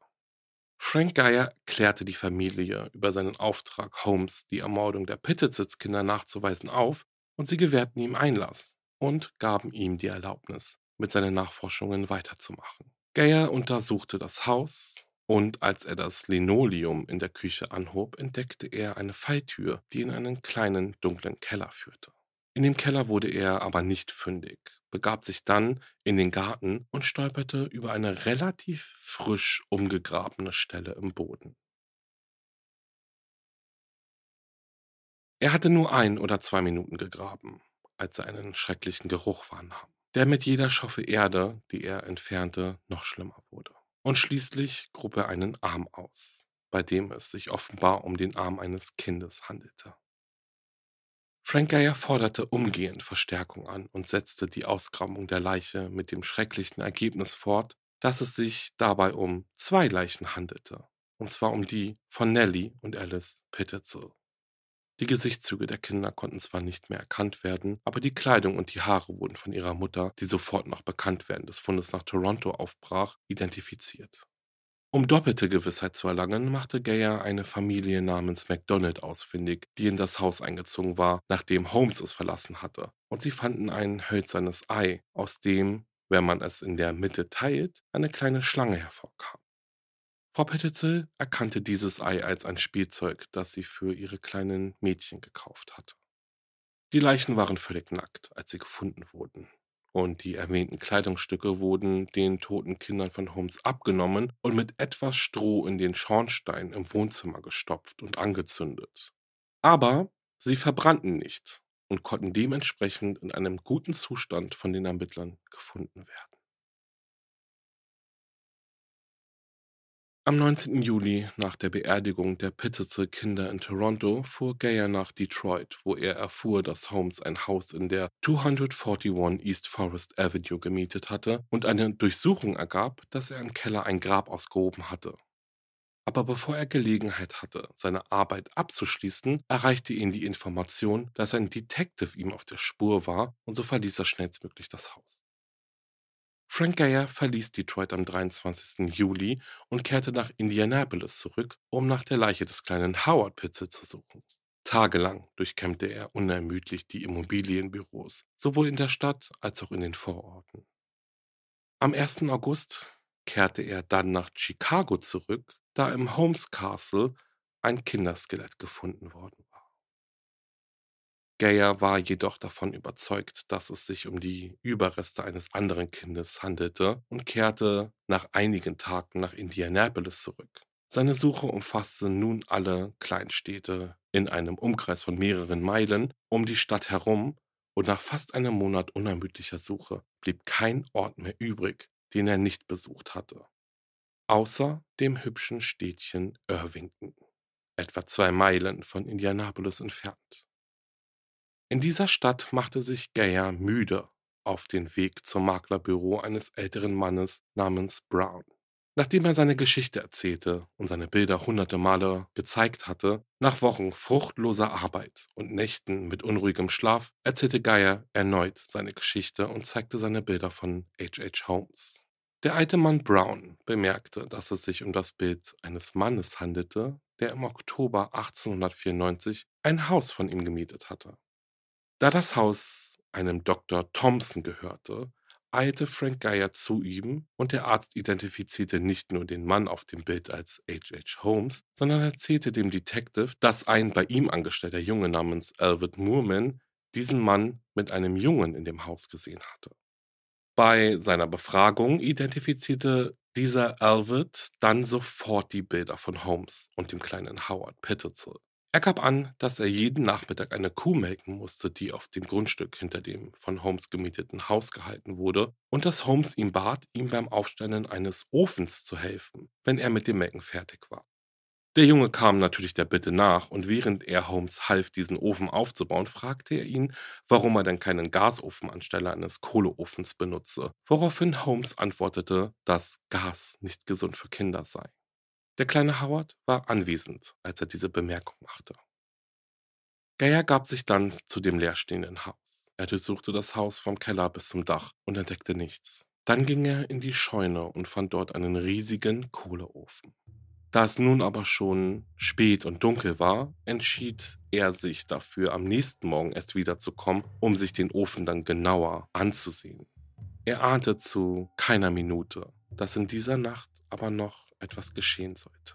Frank Geyer klärte die Familie über seinen Auftrag, Holmes die Ermordung der Pittitz-Kinder nachzuweisen auf und sie gewährten ihm Einlass und gaben ihm die Erlaubnis, mit seinen Nachforschungen weiterzumachen. Geyer untersuchte das Haus und als er das Linoleum in der Küche anhob, entdeckte er eine Falltür, die in einen kleinen dunklen Keller führte. In dem Keller wurde er aber nicht fündig, begab sich dann in den Garten und stolperte über eine relativ frisch umgegrabene Stelle im Boden. Er hatte nur ein oder zwei Minuten gegraben, als er einen schrecklichen Geruch wahrnahm der mit jeder Schoffe Erde, die er entfernte, noch schlimmer wurde. Und schließlich grub er einen Arm aus, bei dem es sich offenbar um den Arm eines Kindes handelte. Frank Geyer forderte umgehend Verstärkung an und setzte die Ausgrabung der Leiche mit dem schrecklichen Ergebnis fort, dass es sich dabei um zwei Leichen handelte, und zwar um die von Nellie und Alice Peterzel. Die Gesichtszüge der Kinder konnten zwar nicht mehr erkannt werden, aber die Kleidung und die Haare wurden von ihrer Mutter, die sofort nach Bekanntwerden des Fundes nach Toronto aufbrach, identifiziert. Um doppelte Gewissheit zu erlangen, machte Geyer eine Familie namens MacDonald ausfindig, die in das Haus eingezogen war, nachdem Holmes es verlassen hatte, und sie fanden ein hölzernes Ei, aus dem, wenn man es in der Mitte teilt, eine kleine Schlange hervorkam. Frau Petitzel erkannte dieses Ei als ein Spielzeug, das sie für ihre kleinen Mädchen gekauft hatte. Die Leichen waren völlig nackt, als sie gefunden wurden, und die erwähnten Kleidungsstücke wurden den toten Kindern von Holmes abgenommen und mit etwas Stroh in den Schornstein im Wohnzimmer gestopft und angezündet. Aber sie verbrannten nicht und konnten dementsprechend in einem guten Zustand von den Ermittlern gefunden werden. Am 19. Juli, nach der Beerdigung der Pittitzel-Kinder in Toronto, fuhr Geyer nach Detroit, wo er erfuhr, dass Holmes ein Haus in der 241 East Forest Avenue gemietet hatte und eine Durchsuchung ergab, dass er im Keller ein Grab ausgehoben hatte. Aber bevor er Gelegenheit hatte, seine Arbeit abzuschließen, erreichte ihn die Information, dass ein Detective ihm auf der Spur war und so verließ er schnellstmöglich das Haus. Frank Geyer verließ Detroit am 23. Juli und kehrte nach Indianapolis zurück, um nach der Leiche des kleinen Howard Pitzel zu suchen. Tagelang durchkämmte er unermüdlich die Immobilienbüros, sowohl in der Stadt als auch in den Vororten. Am 1. August kehrte er dann nach Chicago zurück, da im Holmes Castle ein Kinderskelett gefunden worden war. Geyer war jedoch davon überzeugt, dass es sich um die Überreste eines anderen Kindes handelte und kehrte nach einigen Tagen nach Indianapolis zurück. Seine Suche umfasste nun alle Kleinstädte in einem Umkreis von mehreren Meilen um die Stadt herum und nach fast einem Monat unermüdlicher Suche blieb kein Ort mehr übrig, den er nicht besucht hatte. Außer dem hübschen Städtchen Irvington, etwa zwei Meilen von Indianapolis entfernt. In dieser Stadt machte sich Geyer müde auf den Weg zum Maklerbüro eines älteren Mannes namens Brown. Nachdem er seine Geschichte erzählte und seine Bilder hunderte Male gezeigt hatte, nach Wochen fruchtloser Arbeit und Nächten mit unruhigem Schlaf, erzählte Geyer erneut seine Geschichte und zeigte seine Bilder von H.H. Holmes. Der alte Mann Brown bemerkte, dass es sich um das Bild eines Mannes handelte, der im Oktober 1894 ein Haus von ihm gemietet hatte. Da das Haus einem Dr. Thompson gehörte, eilte Frank Geyer zu ihm und der Arzt identifizierte nicht nur den Mann auf dem Bild als H.H. Holmes, sondern erzählte dem Detective, dass ein bei ihm angestellter Junge namens Albert Moorman diesen Mann mit einem Jungen in dem Haus gesehen hatte. Bei seiner Befragung identifizierte dieser Albert dann sofort die Bilder von Holmes und dem kleinen Howard Petitzel. Er gab an, dass er jeden Nachmittag eine Kuh melken musste, die auf dem Grundstück hinter dem von Holmes gemieteten Haus gehalten wurde, und dass Holmes ihn bat, ihm beim Aufstellen eines Ofens zu helfen, wenn er mit dem Melken fertig war. Der Junge kam natürlich der Bitte nach, und während er Holmes half, diesen Ofen aufzubauen, fragte er ihn, warum er denn keinen Gasofen anstelle eines Kohleofens benutze, woraufhin Holmes antwortete, dass Gas nicht gesund für Kinder sei. Der kleine Howard war anwesend, als er diese Bemerkung machte. Geyer gab sich dann zu dem leerstehenden Haus. Er durchsuchte das Haus vom Keller bis zum Dach und entdeckte nichts. Dann ging er in die Scheune und fand dort einen riesigen Kohleofen. Da es nun aber schon spät und dunkel war, entschied er sich dafür, am nächsten Morgen erst wiederzukommen, um sich den Ofen dann genauer anzusehen. Er ahnte zu keiner Minute, dass in dieser Nacht aber noch etwas geschehen sollte.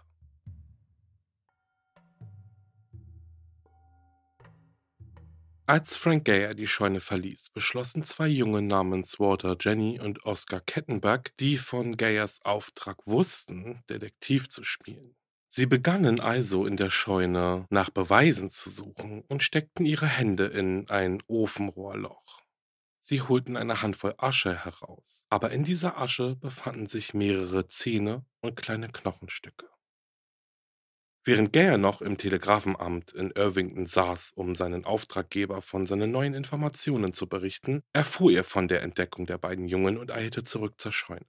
Als Frank Gayer die Scheune verließ, beschlossen zwei Junge namens Walter Jenny und Oscar Kettenberg, die von Gayers Auftrag wussten, Detektiv zu spielen. Sie begannen also in der Scheune nach Beweisen zu suchen und steckten ihre Hände in ein Ofenrohrloch. Sie holten eine Handvoll Asche heraus, aber in dieser Asche befanden sich mehrere Zähne und kleine Knochenstücke. Während Gayer noch im Telegrafenamt in Irvington saß, um seinen Auftraggeber von seinen neuen Informationen zu berichten, erfuhr er von der Entdeckung der beiden Jungen und eilte zurück zur Scheune.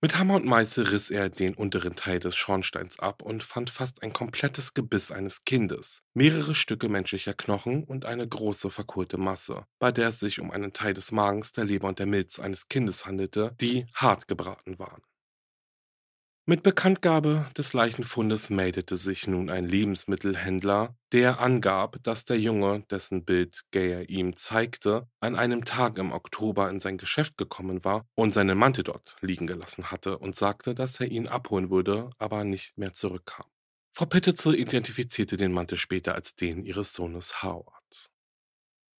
Mit Hammer und Meißel riss er den unteren Teil des Schornsteins ab und fand fast ein komplettes Gebiss eines Kindes, mehrere Stücke menschlicher Knochen und eine große verkohlte Masse, bei der es sich um einen Teil des Magens, der Leber und der Milz eines Kindes handelte, die hart gebraten waren. Mit Bekanntgabe des Leichenfundes meldete sich nun ein Lebensmittelhändler, der angab, dass der Junge, dessen Bild Gayer ihm zeigte, an einem Tag im Oktober in sein Geschäft gekommen war und seinen Mantel dort liegen gelassen hatte und sagte, dass er ihn abholen würde, aber nicht mehr zurückkam. Frau Pittitzel identifizierte den Mantel später als den ihres Sohnes Howard.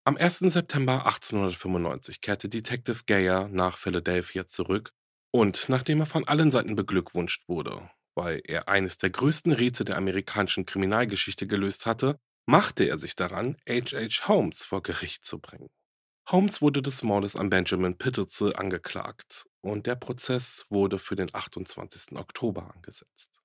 Am 1. September 1895 kehrte Detective Gayer nach Philadelphia zurück und nachdem er von allen Seiten beglückwünscht wurde, weil er eines der größten Rätsel der amerikanischen Kriminalgeschichte gelöst hatte, machte er sich daran, H.H. Holmes vor Gericht zu bringen. Holmes wurde des Mordes an Benjamin Pittitzel angeklagt und der Prozess wurde für den 28. Oktober angesetzt.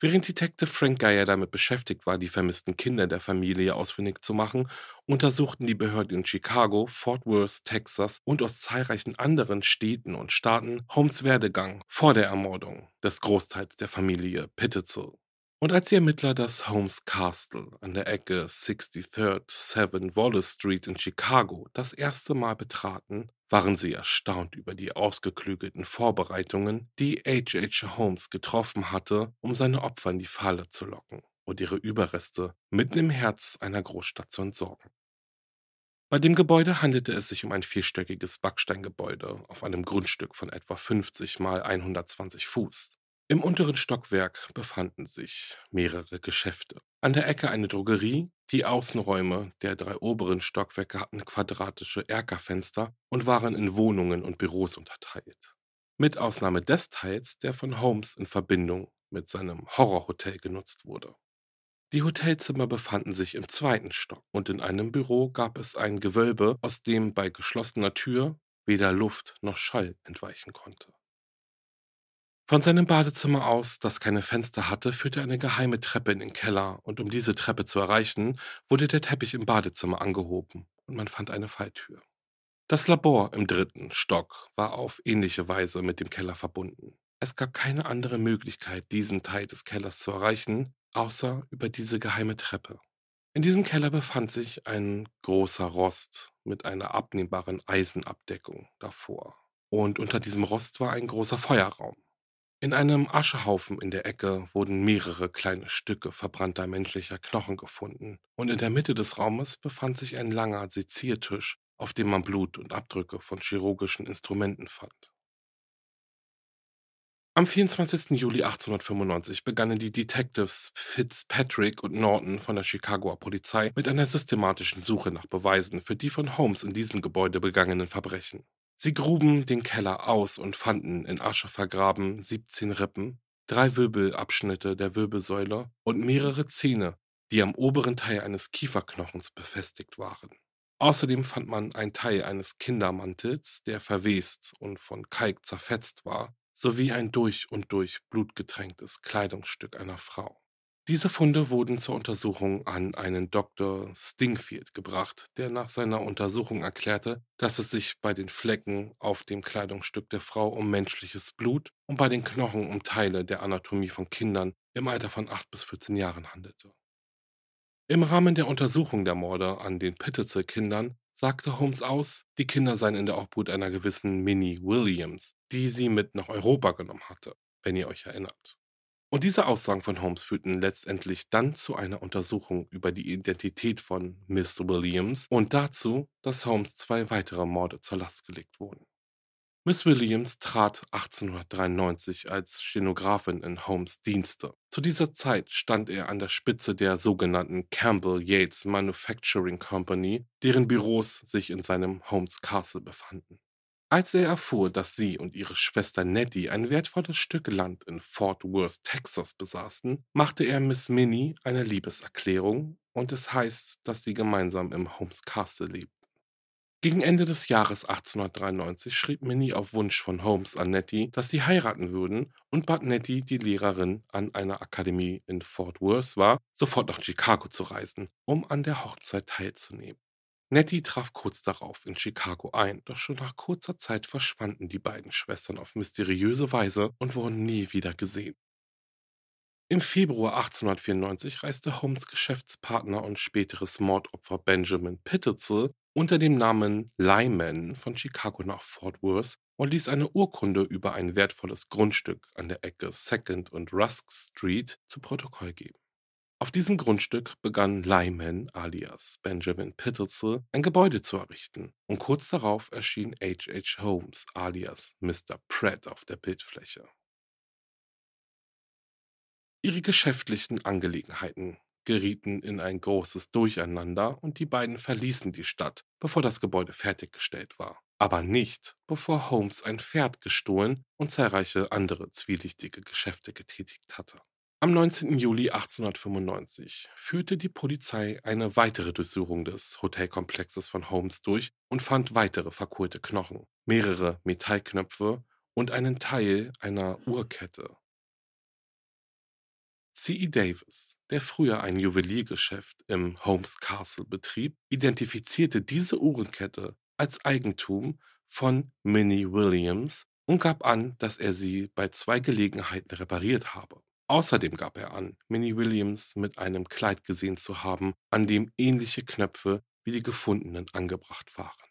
Während Detective Frank Geyer damit beschäftigt war, die vermissten Kinder der Familie ausfindig zu machen, untersuchten die Behörden in Chicago, Fort Worth, Texas und aus zahlreichen anderen Städten und Staaten Holmes Werdegang vor der Ermordung des Großteils der Familie Pittitzel. Und als die Ermittler das Holmes Castle an der Ecke 63rd 7 Wallace Street in Chicago das erste Mal betraten, waren sie erstaunt über die ausgeklügelten Vorbereitungen, die H.H. Holmes getroffen hatte, um seine Opfer in die Falle zu locken und ihre Überreste mitten im Herz einer Großstadt zu entsorgen. Bei dem Gebäude handelte es sich um ein vierstöckiges Backsteingebäude auf einem Grundstück von etwa 50 mal 120 Fuß. Im unteren Stockwerk befanden sich mehrere Geschäfte. An der Ecke eine Drogerie, die Außenräume der drei oberen Stockwerke hatten quadratische Erkerfenster und waren in Wohnungen und Büros unterteilt. Mit Ausnahme des Teils, der von Holmes in Verbindung mit seinem Horrorhotel genutzt wurde. Die Hotelzimmer befanden sich im zweiten Stock und in einem Büro gab es ein Gewölbe, aus dem bei geschlossener Tür weder Luft noch Schall entweichen konnte. Von seinem Badezimmer aus, das keine Fenster hatte, führte eine geheime Treppe in den Keller, und um diese Treppe zu erreichen, wurde der Teppich im Badezimmer angehoben und man fand eine Falltür. Das Labor im dritten Stock war auf ähnliche Weise mit dem Keller verbunden. Es gab keine andere Möglichkeit, diesen Teil des Kellers zu erreichen, außer über diese geheime Treppe. In diesem Keller befand sich ein großer Rost mit einer abnehmbaren Eisenabdeckung davor. Und unter diesem Rost war ein großer Feuerraum. In einem Aschehaufen in der Ecke wurden mehrere kleine Stücke verbrannter menschlicher Knochen gefunden, und in der Mitte des Raumes befand sich ein langer Seziertisch, auf dem man Blut und Abdrücke von chirurgischen Instrumenten fand. Am 24. Juli 1895 begannen die Detectives Fitzpatrick und Norton von der Chicagoer Polizei mit einer systematischen Suche nach Beweisen für die von Holmes in diesem Gebäude begangenen Verbrechen. Sie gruben den Keller aus und fanden in Asche vergraben 17 Rippen, drei Wirbelabschnitte der Wirbelsäule und mehrere Zähne, die am oberen Teil eines Kieferknochens befestigt waren. Außerdem fand man einen Teil eines Kindermantels, der verwest und von Kalk zerfetzt war, sowie ein durch und durch blutgetränktes Kleidungsstück einer Frau. Diese Funde wurden zur Untersuchung an einen Dr. Stingfield gebracht, der nach seiner Untersuchung erklärte, dass es sich bei den Flecken auf dem Kleidungsstück der Frau um menschliches Blut und bei den Knochen um Teile der Anatomie von Kindern im Alter von 8 bis 14 Jahren handelte. Im Rahmen der Untersuchung der Morde an den Pittezel-Kindern sagte Holmes aus, die Kinder seien in der Obhut einer gewissen Minnie Williams, die sie mit nach Europa genommen hatte, wenn ihr euch erinnert. Und diese Aussagen von Holmes führten letztendlich dann zu einer Untersuchung über die Identität von Miss Williams und dazu, dass Holmes zwei weitere Morde zur Last gelegt wurden. Miss Williams trat 1893 als Stenografin in Holmes Dienste. Zu dieser Zeit stand er an der Spitze der sogenannten Campbell Yates Manufacturing Company, deren Büros sich in seinem Holmes Castle befanden. Als er erfuhr, dass sie und ihre Schwester Nettie ein wertvolles Stück Land in Fort Worth, Texas besaßen, machte er Miss Minnie eine Liebeserklärung und es heißt, dass sie gemeinsam im Holmes Castle lebten. Gegen Ende des Jahres 1893 schrieb Minnie auf Wunsch von Holmes an Nettie, dass sie heiraten würden und bat Nettie, die Lehrerin an einer Akademie in Fort Worth war, sofort nach Chicago zu reisen, um an der Hochzeit teilzunehmen. Nettie traf kurz darauf in Chicago ein, doch schon nach kurzer Zeit verschwanden die beiden Schwestern auf mysteriöse Weise und wurden nie wieder gesehen. Im Februar 1894 reiste Holmes Geschäftspartner und späteres Mordopfer Benjamin Pittezel unter dem Namen Lyman von Chicago nach Fort Worth und ließ eine Urkunde über ein wertvolles Grundstück an der Ecke Second und Rusk Street zu Protokoll geben. Auf diesem Grundstück begann Lyman alias Benjamin Pittelzel ein Gebäude zu errichten und kurz darauf erschien H. H. Holmes alias Mr. Pratt auf der Bildfläche. Ihre geschäftlichen Angelegenheiten gerieten in ein großes Durcheinander und die beiden verließen die Stadt, bevor das Gebäude fertiggestellt war. Aber nicht, bevor Holmes ein Pferd gestohlen und zahlreiche andere zwielichtige Geschäfte getätigt hatte. Am 19. Juli 1895 führte die Polizei eine weitere Durchsuchung des Hotelkomplexes von Holmes durch und fand weitere verkohlte Knochen, mehrere Metallknöpfe und einen Teil einer Uhrkette. C.E. Davis, der früher ein Juweliergeschäft im Holmes Castle betrieb, identifizierte diese Uhrenkette als Eigentum von Minnie Williams und gab an, dass er sie bei zwei Gelegenheiten repariert habe. Außerdem gab er an, Minnie Williams mit einem Kleid gesehen zu haben, an dem ähnliche Knöpfe wie die gefundenen angebracht waren.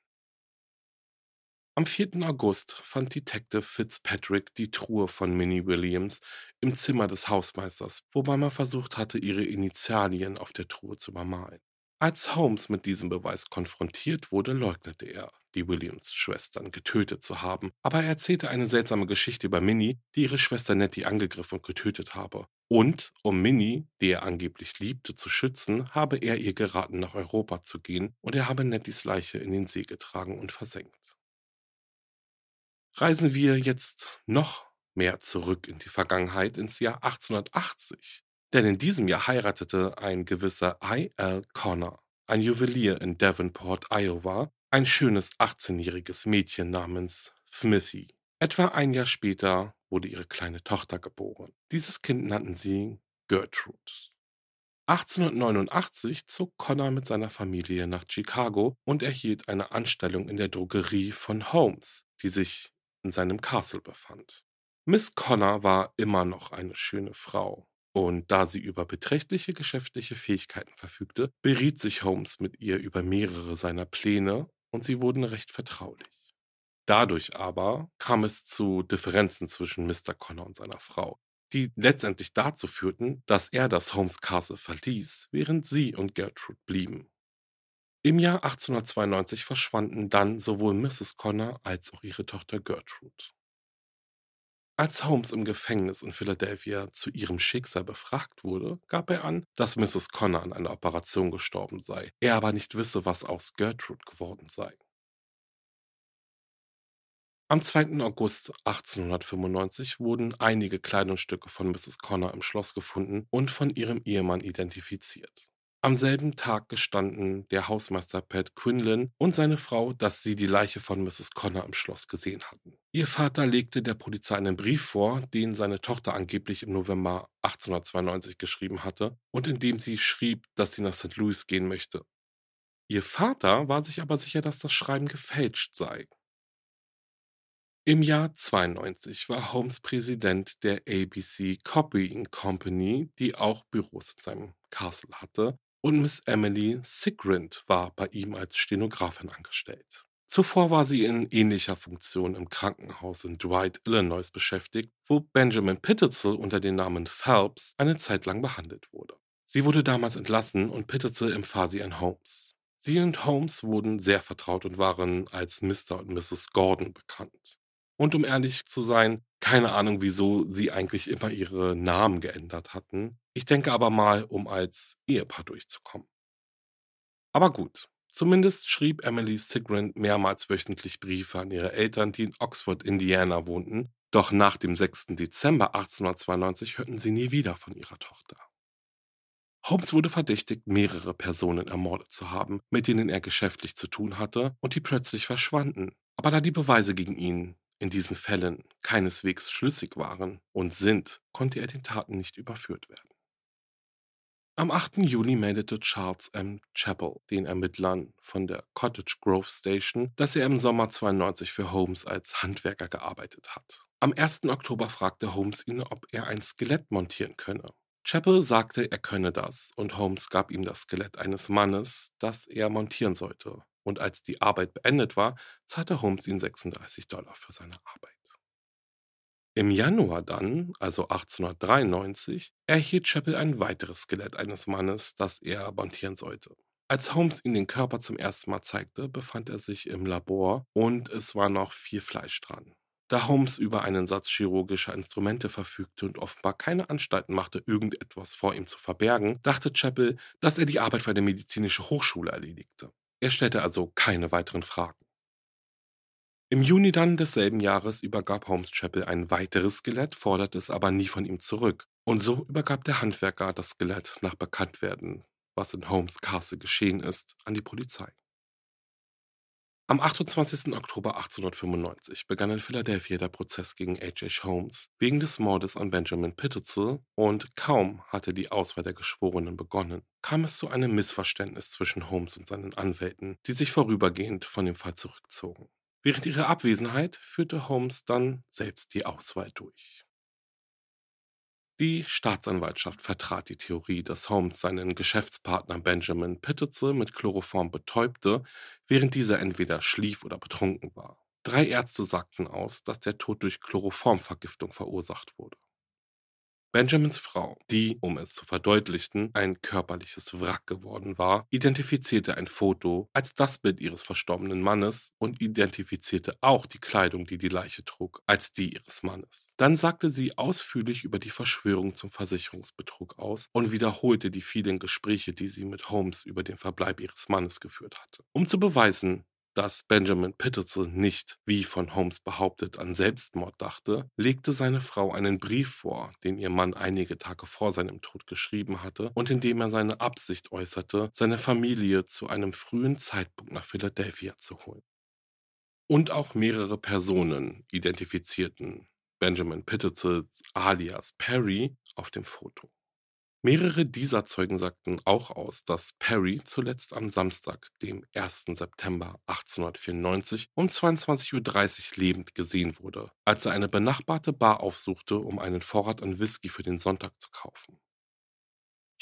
Am 4. August fand Detective Fitzpatrick die Truhe von Minnie Williams im Zimmer des Hausmeisters, wobei man versucht hatte, ihre Initialien auf der Truhe zu übermalen. Als Holmes mit diesem Beweis konfrontiert wurde, leugnete er, die Williams-Schwestern getötet zu haben, aber er erzählte eine seltsame Geschichte über Minnie, die ihre Schwester Nettie angegriffen und getötet habe. Und, um Minnie, die er angeblich liebte, zu schützen, habe er ihr geraten, nach Europa zu gehen, und er habe Netties Leiche in den See getragen und versenkt reisen wir jetzt noch mehr zurück in die Vergangenheit ins Jahr 1880. Denn in diesem Jahr heiratete ein gewisser I.L. Connor, ein Juwelier in Davenport, Iowa, ein schönes 18-jähriges Mädchen namens Smithy. Etwa ein Jahr später wurde ihre kleine Tochter geboren. Dieses Kind nannten sie Gertrude. 1889 zog Connor mit seiner Familie nach Chicago und erhielt eine Anstellung in der Drogerie von Holmes, die sich in seinem Castle befand. Miss Connor war immer noch eine schöne Frau, und da sie über beträchtliche geschäftliche Fähigkeiten verfügte, beriet sich Holmes mit ihr über mehrere seiner Pläne und sie wurden recht vertraulich. Dadurch aber kam es zu Differenzen zwischen Mr. Connor und seiner Frau, die letztendlich dazu führten, dass er das Holmes Castle verließ, während sie und Gertrude blieben. Im Jahr 1892 verschwanden dann sowohl Mrs. Connor als auch ihre Tochter Gertrude. Als Holmes im Gefängnis in Philadelphia zu ihrem Schicksal befragt wurde, gab er an, dass Mrs. Connor an einer Operation gestorben sei, er aber nicht wisse, was aus Gertrude geworden sei. Am 2. August 1895 wurden einige Kleidungsstücke von Mrs. Connor im Schloss gefunden und von ihrem Ehemann identifiziert. Am selben Tag gestanden der Hausmeister Pat Quinlan und seine Frau, dass sie die Leiche von Mrs. Connor im Schloss gesehen hatten. Ihr Vater legte der Polizei einen Brief vor, den seine Tochter angeblich im November 1892 geschrieben hatte und in dem sie schrieb, dass sie nach St. Louis gehen möchte. Ihr Vater war sich aber sicher, dass das Schreiben gefälscht sei. Im Jahr 92 war Holmes Präsident der ABC Copying Company, die auch Büros in seinem Castle hatte, und Miss Emily Sigrind war bei ihm als Stenografin angestellt. Zuvor war sie in ähnlicher Funktion im Krankenhaus in Dwight, Illinois beschäftigt, wo Benjamin Pittezel unter dem Namen Phelps eine Zeit lang behandelt wurde. Sie wurde damals entlassen und Pittezel empfahl sie an Holmes. Sie und Holmes wurden sehr vertraut und waren als Mr. und Mrs. Gordon bekannt. Und um ehrlich zu sein, keine Ahnung, wieso sie eigentlich immer ihre Namen geändert hatten. Ich denke aber mal, um als Ehepaar durchzukommen. Aber gut, zumindest schrieb Emily Sigrid mehrmals wöchentlich Briefe an ihre Eltern, die in Oxford, Indiana wohnten, doch nach dem 6. Dezember 1892 hörten sie nie wieder von ihrer Tochter. Holmes wurde verdächtigt, mehrere Personen ermordet zu haben, mit denen er geschäftlich zu tun hatte und die plötzlich verschwanden. Aber da die Beweise gegen ihn in diesen Fällen keineswegs schlüssig waren und sind, konnte er den Taten nicht überführt werden. Am 8. Juni meldete Charles M. Chappell den Ermittlern von der Cottage Grove Station, dass er im Sommer 92 für Holmes als Handwerker gearbeitet hat. Am 1. Oktober fragte Holmes ihn, ob er ein Skelett montieren könne. Chappell sagte, er könne das, und Holmes gab ihm das Skelett eines Mannes, das er montieren sollte und als die Arbeit beendet war, zahlte Holmes ihm 36 Dollar für seine Arbeit. Im Januar dann, also 1893, erhielt Chappell ein weiteres Skelett eines Mannes, das er montieren sollte. Als Holmes ihm den Körper zum ersten Mal zeigte, befand er sich im Labor und es war noch viel Fleisch dran. Da Holmes über einen Satz chirurgischer Instrumente verfügte und offenbar keine Anstalten machte, irgendetwas vor ihm zu verbergen, dachte Chappell, dass er die Arbeit für eine medizinische Hochschule erledigte. Er stellte also keine weiteren Fragen. Im Juni dann desselben Jahres übergab Holmes Chappell ein weiteres Skelett, forderte es aber nie von ihm zurück. Und so übergab der Handwerker das Skelett nach Bekanntwerden, was in Holmes Castle geschehen ist, an die Polizei. Am 28. Oktober 1895 begann in Philadelphia der Prozess gegen H.H. Holmes wegen des Mordes an Benjamin Pittezel und kaum hatte die Auswahl der Geschworenen begonnen, kam es zu einem Missverständnis zwischen Holmes und seinen Anwälten, die sich vorübergehend von dem Fall zurückzogen. Während ihrer Abwesenheit führte Holmes dann selbst die Auswahl durch. Die Staatsanwaltschaft vertrat die Theorie, dass Holmes seinen Geschäftspartner Benjamin Pittezel mit Chloroform betäubte, während dieser entweder schlief oder betrunken war. Drei Ärzte sagten aus, dass der Tod durch Chloroformvergiftung verursacht wurde. Benjamins Frau, die, um es zu verdeutlichen, ein körperliches Wrack geworden war, identifizierte ein Foto als das Bild ihres verstorbenen Mannes und identifizierte auch die Kleidung, die die Leiche trug, als die ihres Mannes. Dann sagte sie ausführlich über die Verschwörung zum Versicherungsbetrug aus und wiederholte die vielen Gespräche, die sie mit Holmes über den Verbleib ihres Mannes geführt hatte. Um zu beweisen, dass Benjamin Pittezel nicht, wie von Holmes behauptet, an Selbstmord dachte, legte seine Frau einen Brief vor, den ihr Mann einige Tage vor seinem Tod geschrieben hatte und in dem er seine Absicht äußerte, seine Familie zu einem frühen Zeitpunkt nach Philadelphia zu holen. Und auch mehrere Personen identifizierten Benjamin Pittezels alias Perry auf dem Foto. Mehrere dieser Zeugen sagten auch aus, dass Perry zuletzt am Samstag, dem 1. September 1894 um 22.30 Uhr lebend gesehen wurde, als er eine benachbarte Bar aufsuchte, um einen Vorrat an Whisky für den Sonntag zu kaufen.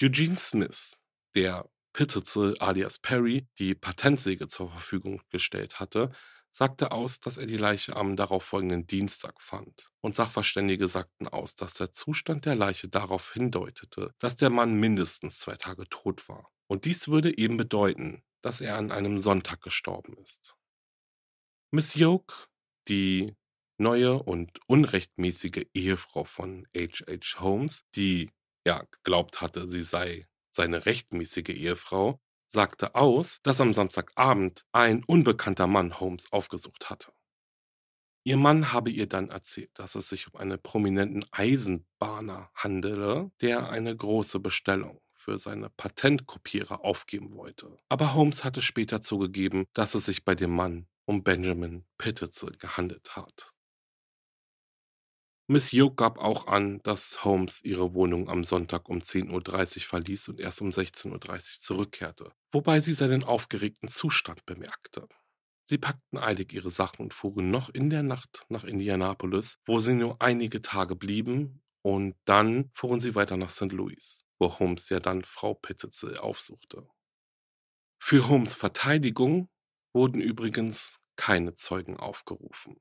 Eugene Smith, der Pittitzel alias Perry die Patentsäge zur Verfügung gestellt hatte, sagte aus, dass er die Leiche am darauffolgenden Dienstag fand, und Sachverständige sagten aus, dass der Zustand der Leiche darauf hindeutete, dass der Mann mindestens zwei Tage tot war. Und dies würde eben bedeuten, dass er an einem Sonntag gestorben ist. Miss Yoke, die neue und unrechtmäßige Ehefrau von H.H. Holmes, die ja geglaubt hatte, sie sei seine rechtmäßige Ehefrau, sagte aus, dass am Samstagabend ein unbekannter Mann Holmes aufgesucht hatte. Ihr Mann habe ihr dann erzählt, dass es sich um einen prominenten Eisenbahner handele, der eine große Bestellung für seine Patentkopierer aufgeben wollte. Aber Holmes hatte später zugegeben, dass es sich bei dem Mann um Benjamin Pittitzel gehandelt hat. Miss Yoke gab auch an, dass Holmes ihre Wohnung am Sonntag um 10.30 Uhr verließ und erst um 16.30 Uhr zurückkehrte, wobei sie seinen aufgeregten Zustand bemerkte. Sie packten eilig ihre Sachen und fuhren noch in der Nacht nach Indianapolis, wo sie nur einige Tage blieben, und dann fuhren sie weiter nach St. Louis, wo Holmes ja dann Frau Pittitzel aufsuchte. Für Holmes Verteidigung wurden übrigens keine Zeugen aufgerufen.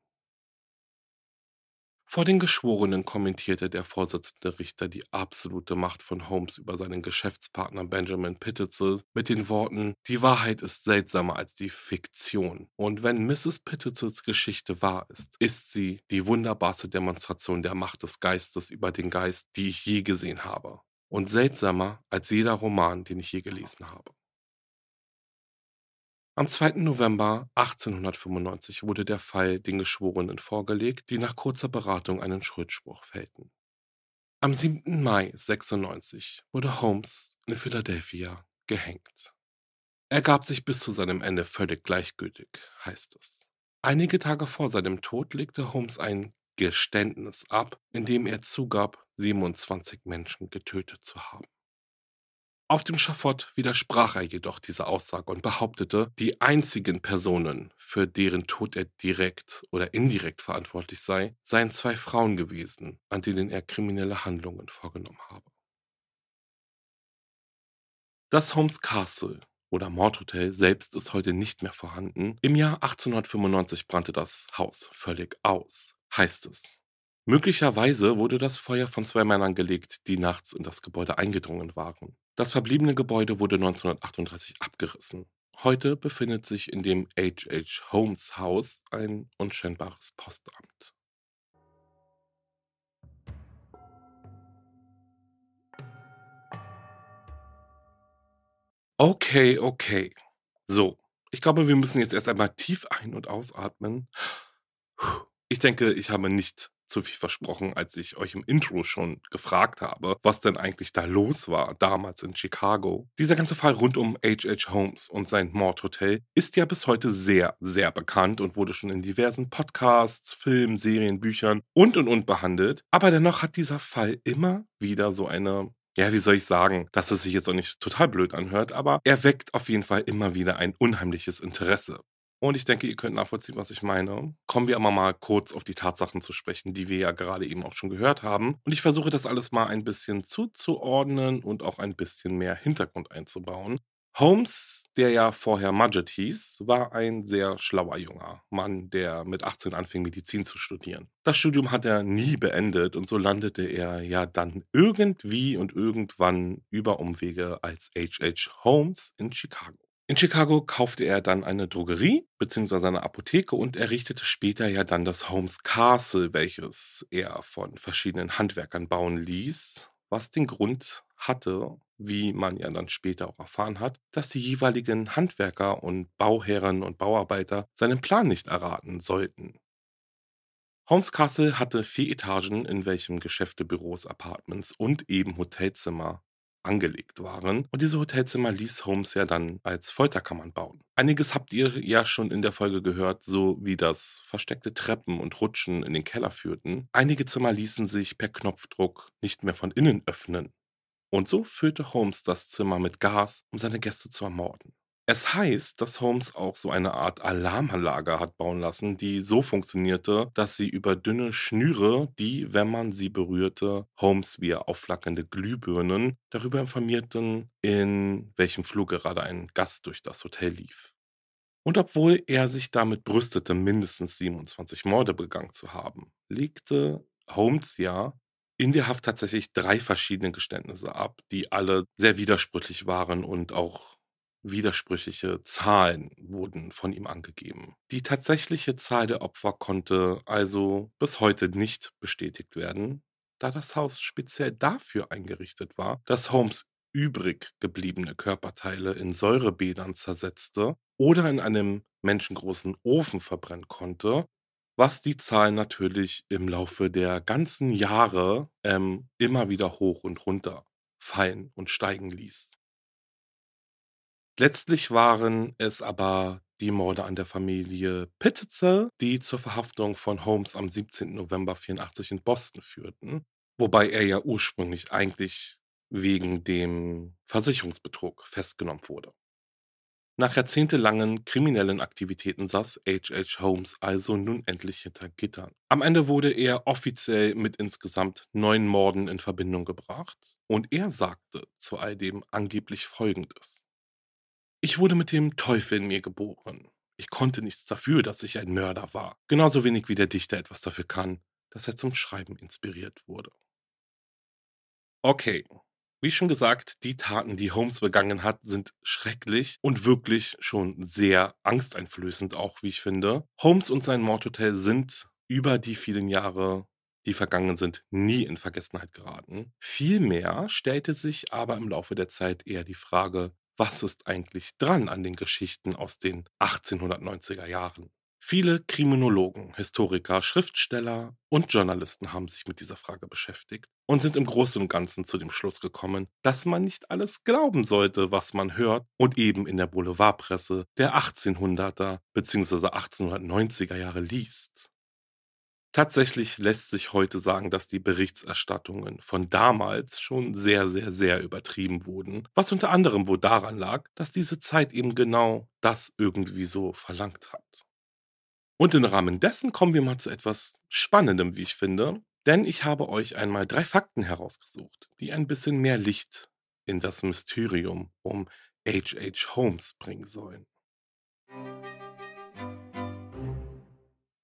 Vor den Geschworenen kommentierte der Vorsitzende Richter die absolute Macht von Holmes über seinen Geschäftspartner Benjamin Pittitzel mit den Worten: Die Wahrheit ist seltsamer als die Fiktion. Und wenn Mrs. Pittitzels Geschichte wahr ist, ist sie die wunderbarste Demonstration der Macht des Geistes über den Geist, die ich je gesehen habe. Und seltsamer als jeder Roman, den ich je gelesen habe. Am 2. November 1895 wurde der Fall den Geschworenen vorgelegt, die nach kurzer Beratung einen Schuldspruch fällten. Am 7. Mai 96 wurde Holmes in Philadelphia gehängt. Er gab sich bis zu seinem Ende völlig gleichgültig, heißt es. Einige Tage vor seinem Tod legte Holmes ein Geständnis ab, in dem er zugab, 27 Menschen getötet zu haben. Auf dem Schafott widersprach er jedoch dieser Aussage und behauptete, die einzigen Personen, für deren Tod er direkt oder indirekt verantwortlich sei, seien zwei Frauen gewesen, an denen er kriminelle Handlungen vorgenommen habe. Das Holmes Castle oder Mordhotel selbst ist heute nicht mehr vorhanden. Im Jahr 1895 brannte das Haus völlig aus, heißt es. Möglicherweise wurde das Feuer von zwei Männern gelegt, die nachts in das Gebäude eingedrungen waren. Das verbliebene Gebäude wurde 1938 abgerissen. Heute befindet sich in dem H.H. Holmes Haus ein unscheinbares Postamt. Okay, okay. So, ich glaube, wir müssen jetzt erst einmal tief ein- und ausatmen. Ich denke, ich habe nicht zu viel versprochen, als ich euch im Intro schon gefragt habe, was denn eigentlich da los war damals in Chicago. Dieser ganze Fall rund um H.H. Holmes und sein Mordhotel ist ja bis heute sehr, sehr bekannt und wurde schon in diversen Podcasts, Filmen, Serien, Büchern und und und behandelt. Aber dennoch hat dieser Fall immer wieder so eine ja, wie soll ich sagen, dass es sich jetzt auch nicht total blöd anhört, aber er weckt auf jeden Fall immer wieder ein unheimliches Interesse. Und ich denke, ihr könnt nachvollziehen, was ich meine. Kommen wir aber mal kurz auf die Tatsachen zu sprechen, die wir ja gerade eben auch schon gehört haben. Und ich versuche das alles mal ein bisschen zuzuordnen und auch ein bisschen mehr Hintergrund einzubauen. Holmes, der ja vorher Mudgett hieß, war ein sehr schlauer junger Mann, der mit 18 anfing, Medizin zu studieren. Das Studium hat er nie beendet und so landete er ja dann irgendwie und irgendwann über Umwege als H.H. Holmes in Chicago. In Chicago kaufte er dann eine Drogerie bzw. eine Apotheke und errichtete später ja dann das Holmes Castle, welches er von verschiedenen Handwerkern bauen ließ, was den Grund hatte, wie man ja dann später auch erfahren hat, dass die jeweiligen Handwerker und Bauherren und Bauarbeiter seinen Plan nicht erraten sollten. Holmes Castle hatte vier Etagen, in welchem Geschäfte, Büros, Apartments und eben Hotelzimmer angelegt waren. Und diese Hotelzimmer ließ Holmes ja dann als Folterkammern bauen. Einiges habt ihr ja schon in der Folge gehört, so wie das versteckte Treppen und Rutschen in den Keller führten. Einige Zimmer ließen sich per Knopfdruck nicht mehr von innen öffnen. Und so füllte Holmes das Zimmer mit Gas, um seine Gäste zu ermorden. Es heißt, dass Holmes auch so eine Art Alarmanlage hat bauen lassen, die so funktionierte, dass sie über dünne Schnüre, die, wenn man sie berührte, Holmes wie aufflackernde Glühbirnen darüber informierten, in welchem Flug gerade ein Gast durch das Hotel lief. Und obwohl er sich damit brüstete, mindestens 27 Morde begangen zu haben, legte Holmes ja in der Haft tatsächlich drei verschiedene Geständnisse ab, die alle sehr widersprüchlich waren und auch widersprüchliche Zahlen wurden von ihm angegeben. Die tatsächliche Zahl der Opfer konnte also bis heute nicht bestätigt werden, da das Haus speziell dafür eingerichtet war, dass Holmes übrig gebliebene Körperteile in Säurebädern zersetzte oder in einem menschengroßen Ofen verbrennen konnte, was die Zahl natürlich im Laufe der ganzen Jahre ähm, immer wieder hoch und runter fallen und steigen ließ. Letztlich waren es aber die Morde an der Familie Pitzel, die zur Verhaftung von Holmes am 17. November 84 in Boston führten, wobei er ja ursprünglich eigentlich wegen dem Versicherungsbetrug festgenommen wurde. Nach jahrzehntelangen kriminellen Aktivitäten saß H.H. Holmes also nun endlich hinter Gittern. Am Ende wurde er offiziell mit insgesamt neun Morden in Verbindung gebracht und er sagte zu all dem angeblich Folgendes. Ich wurde mit dem Teufel in mir geboren. Ich konnte nichts dafür, dass ich ein Mörder war. Genauso wenig wie der Dichter etwas dafür kann, dass er zum Schreiben inspiriert wurde. Okay, wie schon gesagt, die Taten, die Holmes begangen hat, sind schrecklich und wirklich schon sehr angsteinflößend auch, wie ich finde. Holmes und sein Mordhotel sind über die vielen Jahre, die vergangen sind, nie in Vergessenheit geraten. Vielmehr stellte sich aber im Laufe der Zeit eher die Frage, was ist eigentlich dran an den Geschichten aus den 1890er Jahren? Viele Kriminologen, Historiker, Schriftsteller und Journalisten haben sich mit dieser Frage beschäftigt und sind im Großen und Ganzen zu dem Schluss gekommen, dass man nicht alles glauben sollte, was man hört und eben in der Boulevardpresse der 1800er bzw. 1890er Jahre liest. Tatsächlich lässt sich heute sagen, dass die Berichterstattungen von damals schon sehr, sehr, sehr übertrieben wurden, was unter anderem wohl daran lag, dass diese Zeit eben genau das irgendwie so verlangt hat. Und im Rahmen dessen kommen wir mal zu etwas Spannendem, wie ich finde, denn ich habe euch einmal drei Fakten herausgesucht, die ein bisschen mehr Licht in das Mysterium um H.H. Holmes bringen sollen.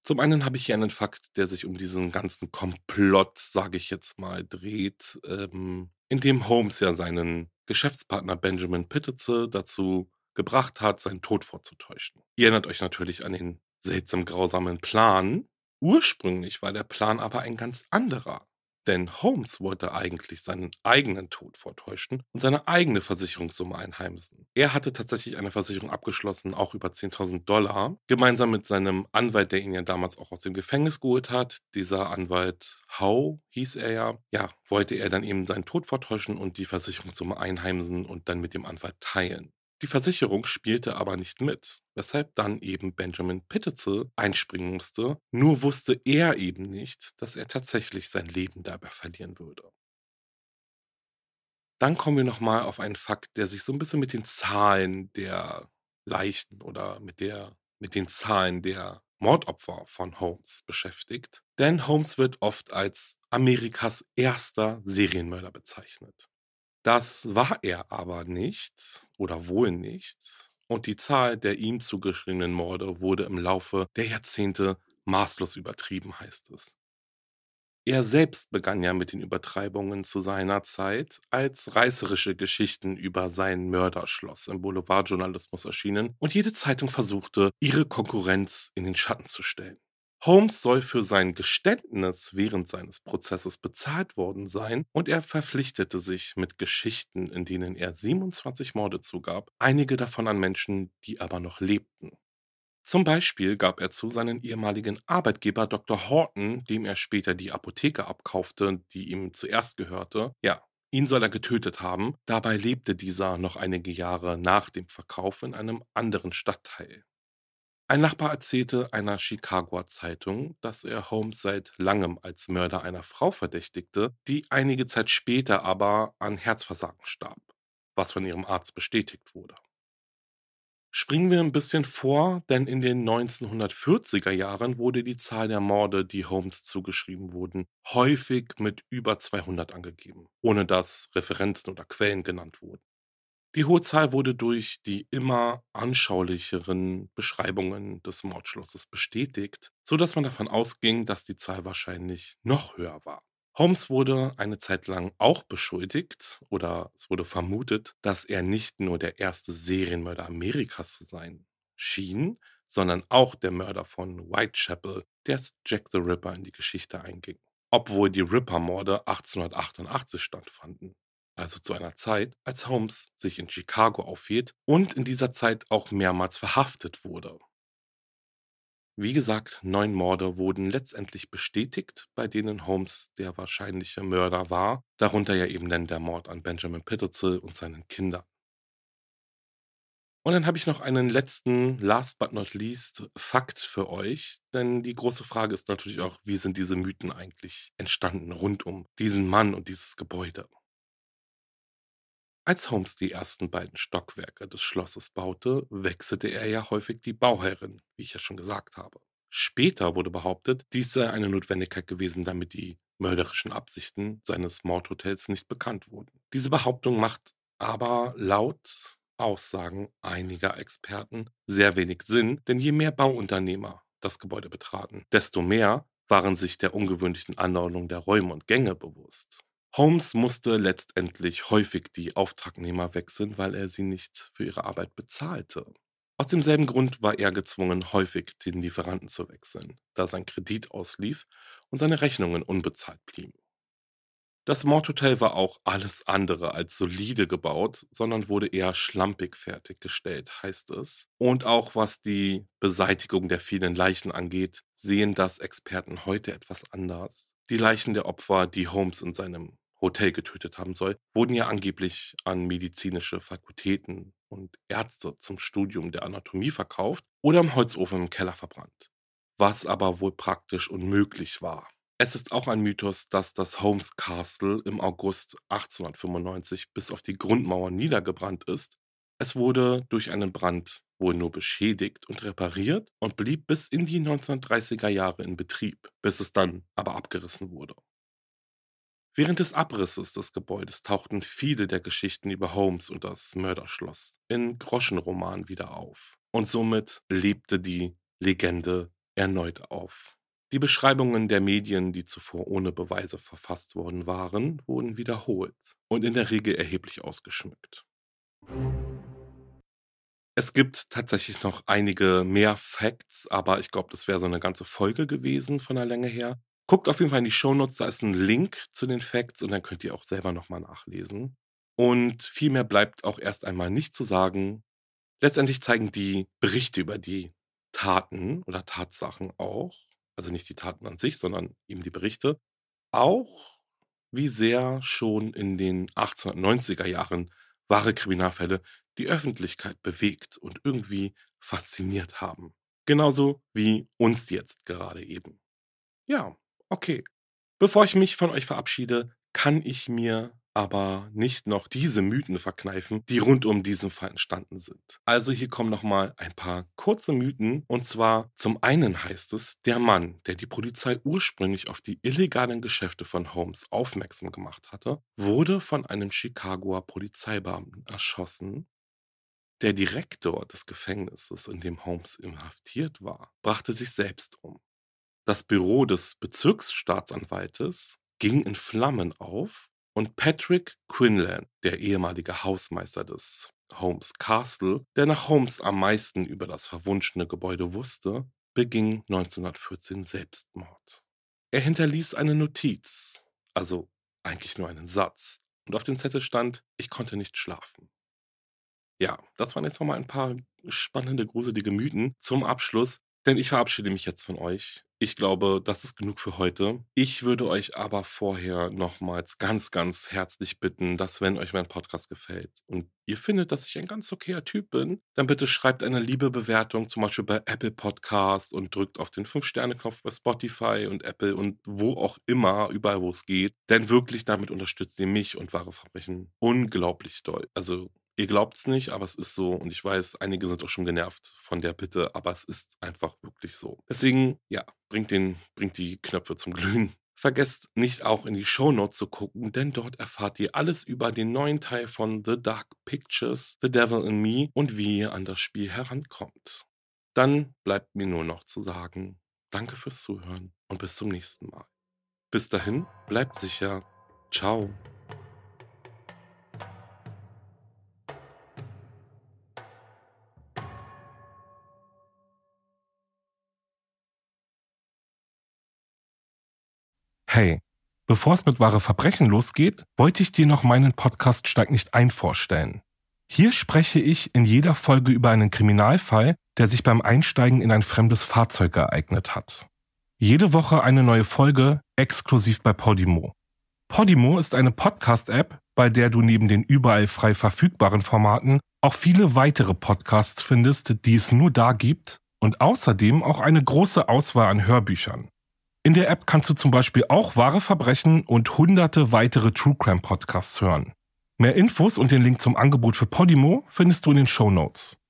Zum einen habe ich hier einen Fakt, der sich um diesen ganzen Komplott, sage ich jetzt mal, dreht, ähm, in dem Holmes ja seinen Geschäftspartner Benjamin Pittitze dazu gebracht hat, seinen Tod vorzutäuschen. Ihr erinnert euch natürlich an den seltsam grausamen Plan. Ursprünglich war der Plan aber ein ganz anderer. Denn Holmes wollte eigentlich seinen eigenen Tod vortäuschen und seine eigene Versicherungssumme einheimsen. Er hatte tatsächlich eine Versicherung abgeschlossen, auch über 10.000 Dollar, gemeinsam mit seinem Anwalt, der ihn ja damals auch aus dem Gefängnis geholt hat. Dieser Anwalt Howe hieß er ja. Ja, wollte er dann eben seinen Tod vortäuschen und die Versicherungssumme einheimsen und dann mit dem Anwalt teilen. Die Versicherung spielte aber nicht mit, weshalb dann eben Benjamin Pittitzel einspringen musste, nur wusste er eben nicht, dass er tatsächlich sein Leben dabei verlieren würde. Dann kommen wir nochmal auf einen Fakt, der sich so ein bisschen mit den Zahlen der Leichen oder mit, der, mit den Zahlen der Mordopfer von Holmes beschäftigt. Denn Holmes wird oft als Amerikas erster Serienmörder bezeichnet. Das war er aber nicht oder wohl nicht. Und die Zahl der ihm zugeschriebenen Morde wurde im Laufe der Jahrzehnte maßlos übertrieben, heißt es. Er selbst begann ja mit den Übertreibungen zu seiner Zeit, als reißerische Geschichten über sein Mörderschloss im Boulevardjournalismus erschienen und jede Zeitung versuchte, ihre Konkurrenz in den Schatten zu stellen. Holmes soll für sein Geständnis während seines Prozesses bezahlt worden sein und er verpflichtete sich mit Geschichten, in denen er 27 Morde zugab, einige davon an Menschen, die aber noch lebten. Zum Beispiel gab er zu, seinen ehemaligen Arbeitgeber Dr. Horton, dem er später die Apotheke abkaufte, die ihm zuerst gehörte, ja, ihn soll er getötet haben, dabei lebte dieser noch einige Jahre nach dem Verkauf in einem anderen Stadtteil. Ein Nachbar erzählte einer Chicagoer Zeitung, dass er Holmes seit langem als Mörder einer Frau verdächtigte, die einige Zeit später aber an Herzversagen starb, was von ihrem Arzt bestätigt wurde. Springen wir ein bisschen vor, denn in den 1940er Jahren wurde die Zahl der Morde, die Holmes zugeschrieben wurden, häufig mit über 200 angegeben, ohne dass Referenzen oder Quellen genannt wurden. Die hohe Zahl wurde durch die immer anschaulicheren Beschreibungen des Mordschlosses bestätigt, so dass man davon ausging, dass die Zahl wahrscheinlich noch höher war. Holmes wurde eine Zeit lang auch beschuldigt oder es wurde vermutet, dass er nicht nur der erste Serienmörder Amerikas zu sein schien, sondern auch der Mörder von Whitechapel, der als Jack the Ripper in die Geschichte einging. Obwohl die Ripper-Morde 1888 stattfanden. Also zu einer Zeit, als Holmes sich in Chicago aufhielt und in dieser Zeit auch mehrmals verhaftet wurde. Wie gesagt, neun Morde wurden letztendlich bestätigt, bei denen Holmes der wahrscheinliche Mörder war, darunter ja eben dann der Mord an Benjamin Pitterzel und seinen Kindern. Und dann habe ich noch einen letzten, last but not least, Fakt für euch, denn die große Frage ist natürlich auch, wie sind diese Mythen eigentlich entstanden rund um diesen Mann und dieses Gebäude? Als Holmes die ersten beiden Stockwerke des Schlosses baute, wechselte er ja häufig die Bauherrin, wie ich ja schon gesagt habe. Später wurde behauptet, dies sei eine Notwendigkeit gewesen, damit die mörderischen Absichten seines Mordhotels nicht bekannt wurden. Diese Behauptung macht aber laut Aussagen einiger Experten sehr wenig Sinn, denn je mehr Bauunternehmer das Gebäude betraten, desto mehr waren sich der ungewöhnlichen Anordnung der Räume und Gänge bewusst. Holmes musste letztendlich häufig die Auftragnehmer wechseln, weil er sie nicht für ihre Arbeit bezahlte. Aus demselben Grund war er gezwungen, häufig den Lieferanten zu wechseln, da sein Kredit auslief und seine Rechnungen unbezahlt blieben. Das Mordhotel war auch alles andere als solide gebaut, sondern wurde eher schlampig fertiggestellt, heißt es. Und auch was die Beseitigung der vielen Leichen angeht, sehen das Experten heute etwas anders. Die Leichen der Opfer, die Holmes in seinem Hotel getötet haben soll, wurden ja angeblich an medizinische Fakultäten und Ärzte zum Studium der Anatomie verkauft oder im Holzofen im Keller verbrannt. Was aber wohl praktisch unmöglich war. Es ist auch ein Mythos, dass das Holmes Castle im August 1895 bis auf die Grundmauer niedergebrannt ist. Es wurde durch einen Brand wohl nur beschädigt und repariert und blieb bis in die 1930er Jahre in Betrieb, bis es dann aber abgerissen wurde. Während des Abrisses des Gebäudes tauchten viele der Geschichten über Holmes und das Mörderschloss in Groschenromanen wieder auf. Und somit lebte die Legende erneut auf. Die Beschreibungen der Medien, die zuvor ohne Beweise verfasst worden waren, wurden wiederholt und in der Regel erheblich ausgeschmückt. Es gibt tatsächlich noch einige mehr Facts, aber ich glaube, das wäre so eine ganze Folge gewesen von der Länge her. Guckt auf jeden Fall in die Shownotes, da ist ein Link zu den Facts und dann könnt ihr auch selber nochmal nachlesen. Und viel mehr bleibt auch erst einmal nicht zu sagen. Letztendlich zeigen die Berichte über die Taten oder Tatsachen auch, also nicht die Taten an sich, sondern eben die Berichte, auch wie sehr schon in den 1890er Jahren wahre Kriminalfälle die Öffentlichkeit bewegt und irgendwie fasziniert haben. Genauso wie uns jetzt gerade eben. Ja, Okay. Bevor ich mich von euch verabschiede, kann ich mir aber nicht noch diese Mythen verkneifen, die rund um diesen Fall entstanden sind. Also hier kommen nochmal ein paar kurze Mythen. Und zwar zum einen heißt es, der Mann, der die Polizei ursprünglich auf die illegalen Geschäfte von Holmes aufmerksam gemacht hatte, wurde von einem Chicagoer Polizeibeamten erschossen. Der Direktor des Gefängnisses, in dem Holmes inhaftiert war, brachte sich selbst um. Das Büro des Bezirksstaatsanwaltes ging in Flammen auf und Patrick Quinlan, der ehemalige Hausmeister des Holmes Castle, der nach Holmes am meisten über das verwunschene Gebäude wusste, beging 1914 Selbstmord. Er hinterließ eine Notiz, also eigentlich nur einen Satz, und auf dem Zettel stand, ich konnte nicht schlafen. Ja, das waren jetzt nochmal ein paar spannende, gruselige Mythen zum Abschluss. Denn ich verabschiede mich jetzt von euch. Ich glaube, das ist genug für heute. Ich würde euch aber vorher nochmals ganz, ganz herzlich bitten, dass wenn euch mein Podcast gefällt und ihr findet, dass ich ein ganz okayer Typ bin, dann bitte schreibt eine liebe Bewertung, zum Beispiel bei Apple Podcast und drückt auf den 5-Sterne-Knopf bei Spotify und Apple und wo auch immer, überall wo es geht. Denn wirklich damit unterstützt ihr mich und wahre Verbrechen unglaublich doll. Also Ihr glaubt es nicht, aber es ist so. Und ich weiß, einige sind auch schon genervt von der Bitte, aber es ist einfach wirklich so. Deswegen, ja, bringt, den, bringt die Knöpfe zum Glühen. Vergesst nicht auch in die Shownotes zu gucken, denn dort erfahrt ihr alles über den neuen Teil von The Dark Pictures, The Devil in Me und wie ihr an das Spiel herankommt. Dann bleibt mir nur noch zu sagen, danke fürs Zuhören und bis zum nächsten Mal. Bis dahin, bleibt sicher. Ciao. Hey, bevor es mit wahre Verbrechen losgeht, wollte ich dir noch meinen Podcast Steig nicht ein vorstellen. Hier spreche ich in jeder Folge über einen Kriminalfall, der sich beim Einsteigen in ein fremdes Fahrzeug ereignet hat. Jede Woche eine neue Folge, exklusiv bei Podimo. Podimo ist eine Podcast-App, bei der du neben den überall frei verfügbaren Formaten auch viele weitere Podcasts findest, die es nur da gibt und außerdem auch eine große Auswahl an Hörbüchern. In der App kannst du zum Beispiel auch wahre Verbrechen und hunderte weitere True Crime Podcasts hören. Mehr Infos und den Link zum Angebot für Podimo findest du in den Show Notes.